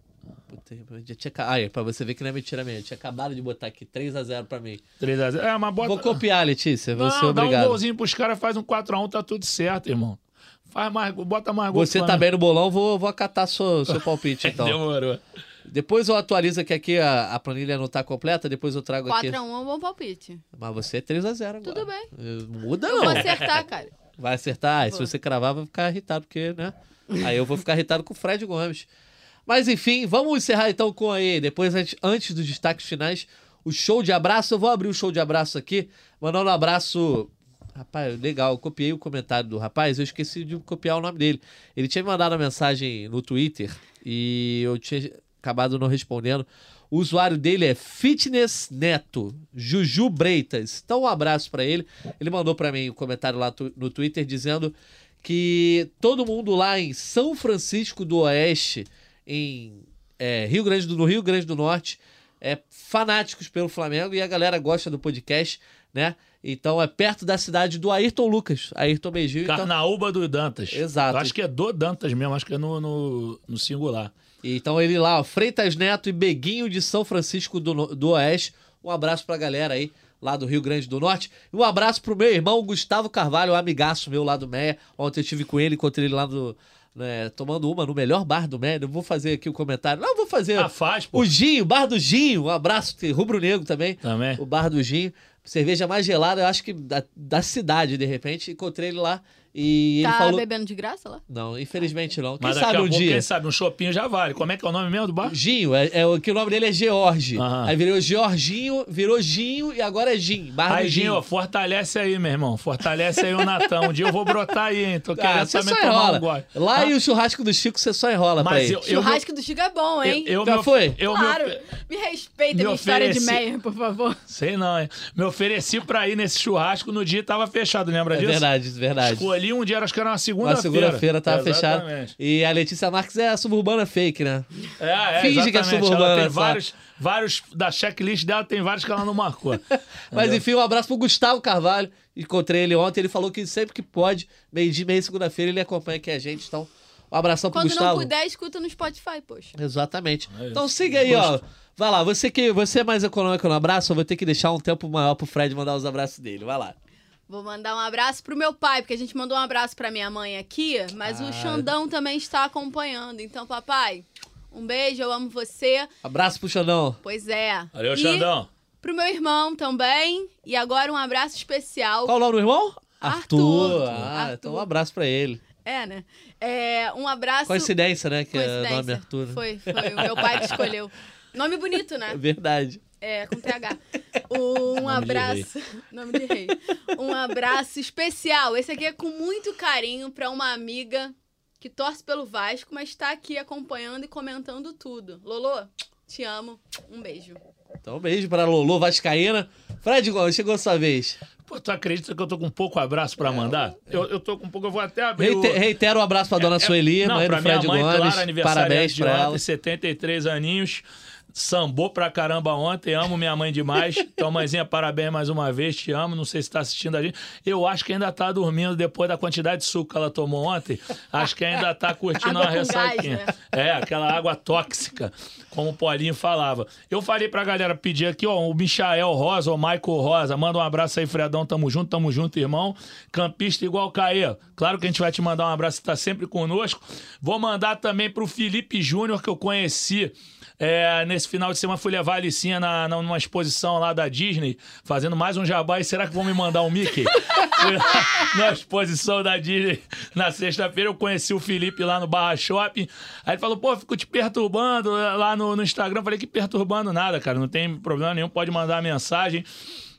já tinha... Aí, pra você ver que não é mentira. Eu tinha acabado de botar aqui 3x0 pra mim. 3 a 0. É, mas bota. Vou copiar, Letícia. Você Não, dá um golzinho pros caras, faz um 4x1, tá tudo certo, irmão. Faz mais, bota mais gol. Você tá bem no bolão, vou, vou acatar seu, seu palpite, então. Demorou. Depois eu atualizo que aqui a, a planilha não tá completa, depois eu trago aqui. 4x1 é um bom palpite. Mas você é 3x0 agora. Tudo bem. Muda Eu não. vou acertar, cara. Vai acertar. E se Vou. você cravar, vai ficar irritado, porque, né? Aí eu vou ficar irritado com o Fred Gomes. Mas enfim, vamos encerrar então com aí, depois antes, dos destaques finais, o show de abraço. Eu vou abrir o show de abraço aqui, mandando um abraço. Rapaz, legal, eu copiei o comentário do rapaz, eu esqueci de copiar o nome dele. Ele tinha me mandado uma mensagem no Twitter e eu tinha acabado não respondendo. O usuário dele é Fitness Neto, Juju Breitas. Então, um abraço pra ele. Ele mandou pra mim um comentário lá no Twitter dizendo que todo mundo lá em São Francisco do Oeste, em é, Rio Grande do no Rio Grande do Norte, é fanáticos pelo Flamengo e a galera gosta do podcast, né? Então é perto da cidade do Ayrton Lucas, Ayrton Beijinho. Então, Carnaúba do Dantas. Exato. Eu acho que é do Dantas mesmo, acho que é no, no, no singular. então ele lá, ó, Freitas Neto e Beguinho de São Francisco do, do Oeste. Um abraço pra galera aí lá do Rio Grande do Norte. E um abraço pro meu irmão Gustavo Carvalho, um amigaço meu lá do Meia. Ontem eu estive com ele, encontrei ele lá no, né, tomando uma no melhor bar do. Não vou fazer aqui o comentário. Não, vou fazer. Ah, faz, pô. O Ginho, bar do Ginho. Um abraço, tem Rubro Negro também. Também. O bar do Ginho. Cerveja mais gelada, eu acho que da, da cidade, de repente. Encontrei ele lá e ele Tá falou. bebendo de graça lá? Não, infelizmente não. Quem Mas daqui sabe a um dia. quem sabe, um shopping já vale. Como é que é o nome mesmo do bar? Ginho, é, é, o que o nome dele é George. Aham. Aí virou Georginho, virou Ginho e agora é Gin. Bar Aí, Ginho, Ginho. fortalece aí, meu irmão. Fortalece aí o Natão. Um dia eu vou brotar aí, hein? Tô Ah, querendo você também só tomar enrola. um gole. Lá Ah, e o churrasco do Chico, você só enrola pra Mas ele. eu, eu, Churrasco do Chico é bom, eu, hein? eu, Já me- foi? Eu me claro. Me respeita me minha história de Meyer, por favor. Sei não, hein? Me ofereci pra ir nesse churrasco no dia e tava fechado, lembra É disso? verdade, verdade. Escolhi um dia, acho que era uma Uma segunda-feira. segunda-feira tava fechado. Exatamente. E a Letícia Marques é a suburbana fake, né? É, é, Finge que é suburbana, Ela tem vários, vários da checklist dela, tem vários que ela não marcou. Mas enfim, um abraço pro Gustavo Carvalho. Encontrei ele ontem. Ele falou que sempre que pode, meio dia, meia segunda-feira, ele acompanha aqui a gente. Então, um abração pro Quando Gustavo. não puder, escuta no Spotify, poxa. Exatamente. É então siga aí, ó. Vai lá, você que você é mais econômico no abraço, eu vou ter que deixar um tempo maior pro Fred mandar os abraços dele. Vai lá. Vou mandar um abraço pro meu pai, porque a gente mandou um abraço pra minha mãe aqui, mas Ah. o Xandão também está acompanhando. Então, papai, um beijo, eu amo você. Abraço pro Xandão. Pois é. Valeu, e Xandão. Pro meu irmão também. E agora um abraço especial. Qual o nome do irmão? Arthur. Ah, Arthur. então um abraço pra ele. É, né? É, um abraço. Coincidência, né? Que é o Coincidência. nome Arthur. né? Foi, foi. O meu pai que escolheu. Nome bonito, né? É verdade. É, com TH. Um de abraço. Nome de rei. Um abraço especial. Esse aqui é com muito carinho pra uma amiga que torce pelo Vasco, mas tá aqui acompanhando e comentando tudo. Lolo, te amo. Um beijo. Então, um beijo pra Lolo Vascaína. Fred Gomes, chegou a sua vez. Pô, tu acredita que eu tô com pouco abraço pra mandar? Eu, eu tô com pouco, eu vou até abrir o... Reite- reitero o abraço pra dona Sueli, É, Não, mãe pra do Fred minha mãe, Gomes. claro, aniversário Parabéns de pra ontem, ela. 73 aninhos. Sambou pra caramba ontem, amo minha mãe demais. Então, mãezinha, parabéns mais uma vez, te amo. Não sei se tá assistindo a gente. Eu acho que ainda tá dormindo depois da quantidade de suco que ela tomou ontem. Acho que ainda tá curtindo uma gás, ressaquinha. né? É, aquela água tóxica, como o Paulinho falava. Eu falei pra galera pedir aqui, ó, o Michael Rosa, o Michael Rosa. Manda um abraço aí, Fredão. Tamo junto, tamo junto, irmão. Campista igual o Caê. Claro que a gente vai te mandar um abraço, tá sempre conosco. Vou mandar também pro Felipe Júnior, que eu conheci. É, nesse final de semana fui levar a Alicinha na, na- numa exposição lá da Disney, fazendo mais um jabá. E será que vão me mandar um Mickey? fui lá na exposição da Disney na sexta-feira. Eu conheci o Felipe lá no Barra Shopping. Aí ele falou: pô, fico te perturbando lá no, no Instagram. Eu Falei: que perturbando nada, cara. Não tem problema nenhum. Pode mandar mensagem.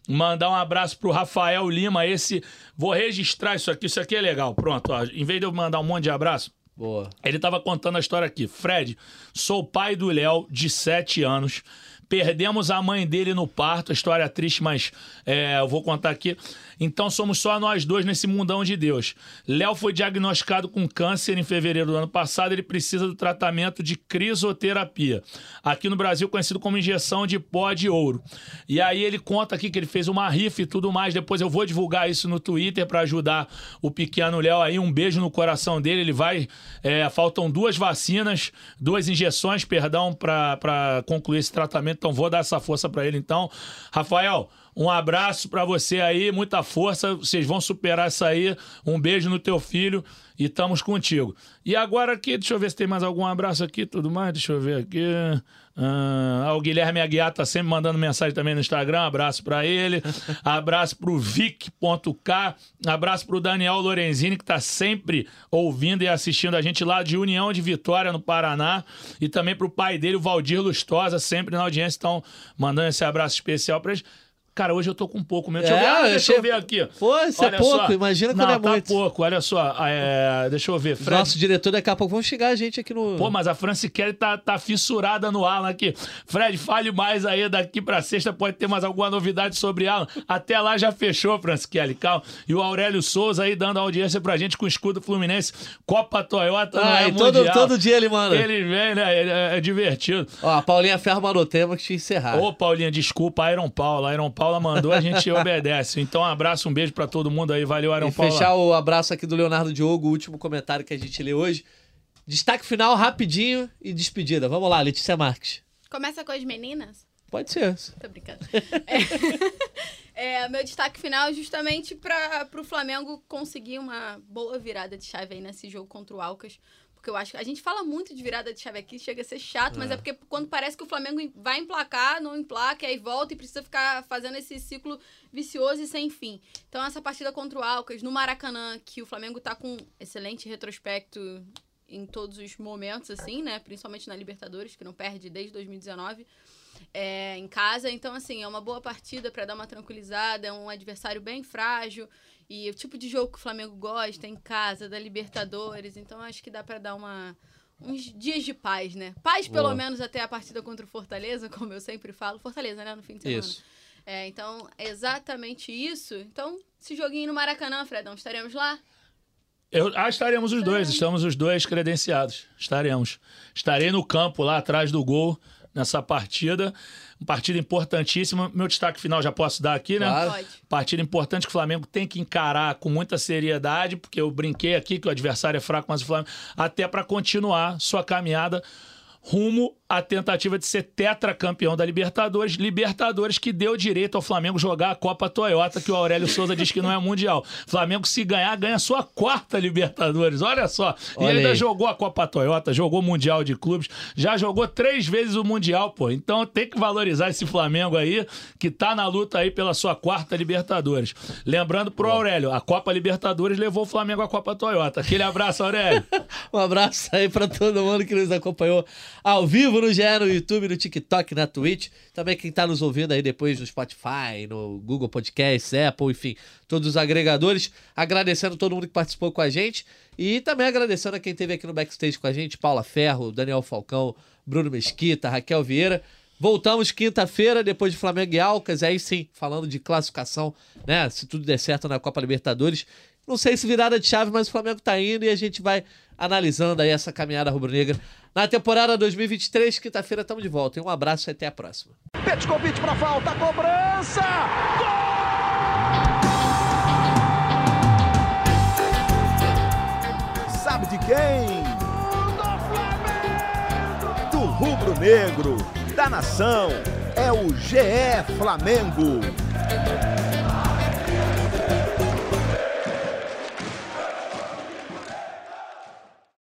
Mandar um abraço pro Rafael Lima. Esse. Vou registrar isso aqui. Isso aqui é legal. Pronto, ó. Em vez de eu mandar um monte de abraço, Boa. ele tava contando a história aqui. Fred, sou pai do Léo, de 7 anos. Perdemos a mãe dele no parto, história triste, mas é, eu vou contar aqui. Então somos só nós dois nesse mundão de Deus. Léo foi diagnosticado com câncer em fevereiro do ano passado. Ele precisa do tratamento de crisoterapia. Aqui no Brasil, conhecido como injeção de pó de ouro. E aí ele conta aqui que ele fez uma rifa e tudo mais. Depois eu vou divulgar isso no Twitter para ajudar o pequeno Léo aí. Um beijo no coração dele. Ele vai. é, faltam duas vacinas, duas injeções, perdão, para concluir esse tratamento. Então vou dar essa força para ele. Então, Rafael. Um abraço pra você aí, muita força. Vocês vão superar isso aí. Um beijo no teu filho e estamos contigo. E agora aqui, deixa eu ver se tem mais algum abraço aqui, tudo mais. Deixa eu ver aqui. Ah, o Guilherme Aguiar tá sempre mandando mensagem também no Instagram. Abraço pra ele. Abraço pro Vic.k. Abraço pro Daniel Lorenzini, que tá sempre ouvindo e assistindo a gente lá de União de Vitória, no Paraná. E também pro pai dele, o Valdir Lustosa, sempre na audiência. Estão mandando esse abraço especial pra eles. Cara, hoje eu tô com pouco mesmo. Deixa eu É, ver, ah, deixa eu ver aqui. Pô, isso é Olha pouco, só. imagina Não, quando é tá muito. pouco, olha só. É, deixa eu ver. Fred, Nosso diretor daqui a pouco vão chegar a gente aqui no. Pô, mas a Franci Kelly tá, tá fissurada no Alan aqui. Fred, fale mais aí daqui pra sexta. Pode ter mais alguma novidade sobre Alan. Até lá já fechou, Franci Kelly. Calma. E o Aurélio Souza aí dando audiência pra gente com o escudo Fluminense. Copa Toyota não Ah, é todo, mundial. todo dia ele manda. Ele vem, né? É, é divertido. Ó, a Paulinha Ferro mandou tema que te encerrar. Ô, Paulinha, desculpa, Iron Paula. Iron Paula mandou, a gente obedece. Então, um abraço, um beijo pra todo mundo aí. Valeu, Iron E Paula. fechar o abraço aqui do Leonardo Diogo, o último comentário que a gente lê hoje. Destaque final rapidinho e despedida. Vamos lá, Letícia Marques. Começa com as meninas? Pode ser. Tô brincando. É, é, meu destaque final é justamente para o Flamengo conseguir uma boa virada de chave aí nesse jogo contra o Alcas. Porque eu acho que a gente fala muito de virada de chave aqui, chega a ser chato, mas é porque quando parece que o Flamengo vai emplacar, não emplaca, aí volta e precisa ficar fazendo esse ciclo vicioso e sem fim. Então, essa partida contra o Alcas, no Maracanã, que o Flamengo tá com excelente retrospecto em todos os momentos, assim, né? Principalmente na Libertadores, que não perde desde 2019 é, em casa. Então, assim, é uma boa partida para dar uma tranquilizada. É um adversário bem frágil. E o tipo de jogo que o Flamengo gosta, em casa, da Libertadores. Então, acho que dá para dar uma, uns dias de paz, né? Paz, pelo Boa. menos, até a partida contra o Fortaleza, como eu sempre falo. Fortaleza, né? No fim de semana. Isso. É, então, é exatamente isso. Então, esse joguinho no Maracanã, Fredão, estaremos lá? Eu, ah, estaremos os dois, estamos os dois credenciados. Estaremos. Estarei no campo lá atrás do gol nessa partida. Uma partida importantíssima. Meu destaque final já posso dar aqui, né? Claro. Pode. Partida importante que o Flamengo tem que encarar com muita seriedade, porque eu brinquei aqui que o adversário é fraco, mas o Flamengo até para continuar sua caminhada rumo à tentativa de ser tetracampeão da Libertadores, Libertadores que deu direito ao Flamengo jogar a Copa Toyota, que o Aurélio Souza diz que não é mundial. Flamengo se ganhar ganha sua quarta Libertadores. Olha só. E Olha ele ainda aí. jogou a Copa Toyota, jogou Mundial de Clubes, já jogou três vezes o Mundial, pô. Então tem que valorizar esse Flamengo aí, que tá na luta aí pela sua quarta Libertadores. Lembrando pro Aurélio, a Copa Libertadores levou o Flamengo à Copa Toyota. Aquele abraço, Aurélio. Um abraço aí pra todo mundo que nos acompanhou ao vivo no GE, no YouTube, no TikTok, na Twitch. Também quem tá nos ouvindo aí depois no Spotify, no Google Podcasts, Apple, enfim, todos os agregadores. Agradecendo todo mundo que participou com a gente. E também agradecendo a quem esteve aqui no backstage com a gente, Paula Ferro, Daniel Falcão, Bruno Mesquita, Raquel Vieira. Voltamos quinta-feira, depois de Flamengo e Alcas, aí sim, falando de classificação, né? Se tudo der certo na Copa Libertadores. Não sei se virada de chave, mas o Flamengo tá indo e a gente vai analisando aí essa caminhada rubro-negra. Na temporada 2023, quinta-feira, estamos de volta. Um abraço e até a próxima. Petkovic para falta, cobrança! Gol! Sabe de quem? Do rubro-negro, da nação, é o GE Flamengo.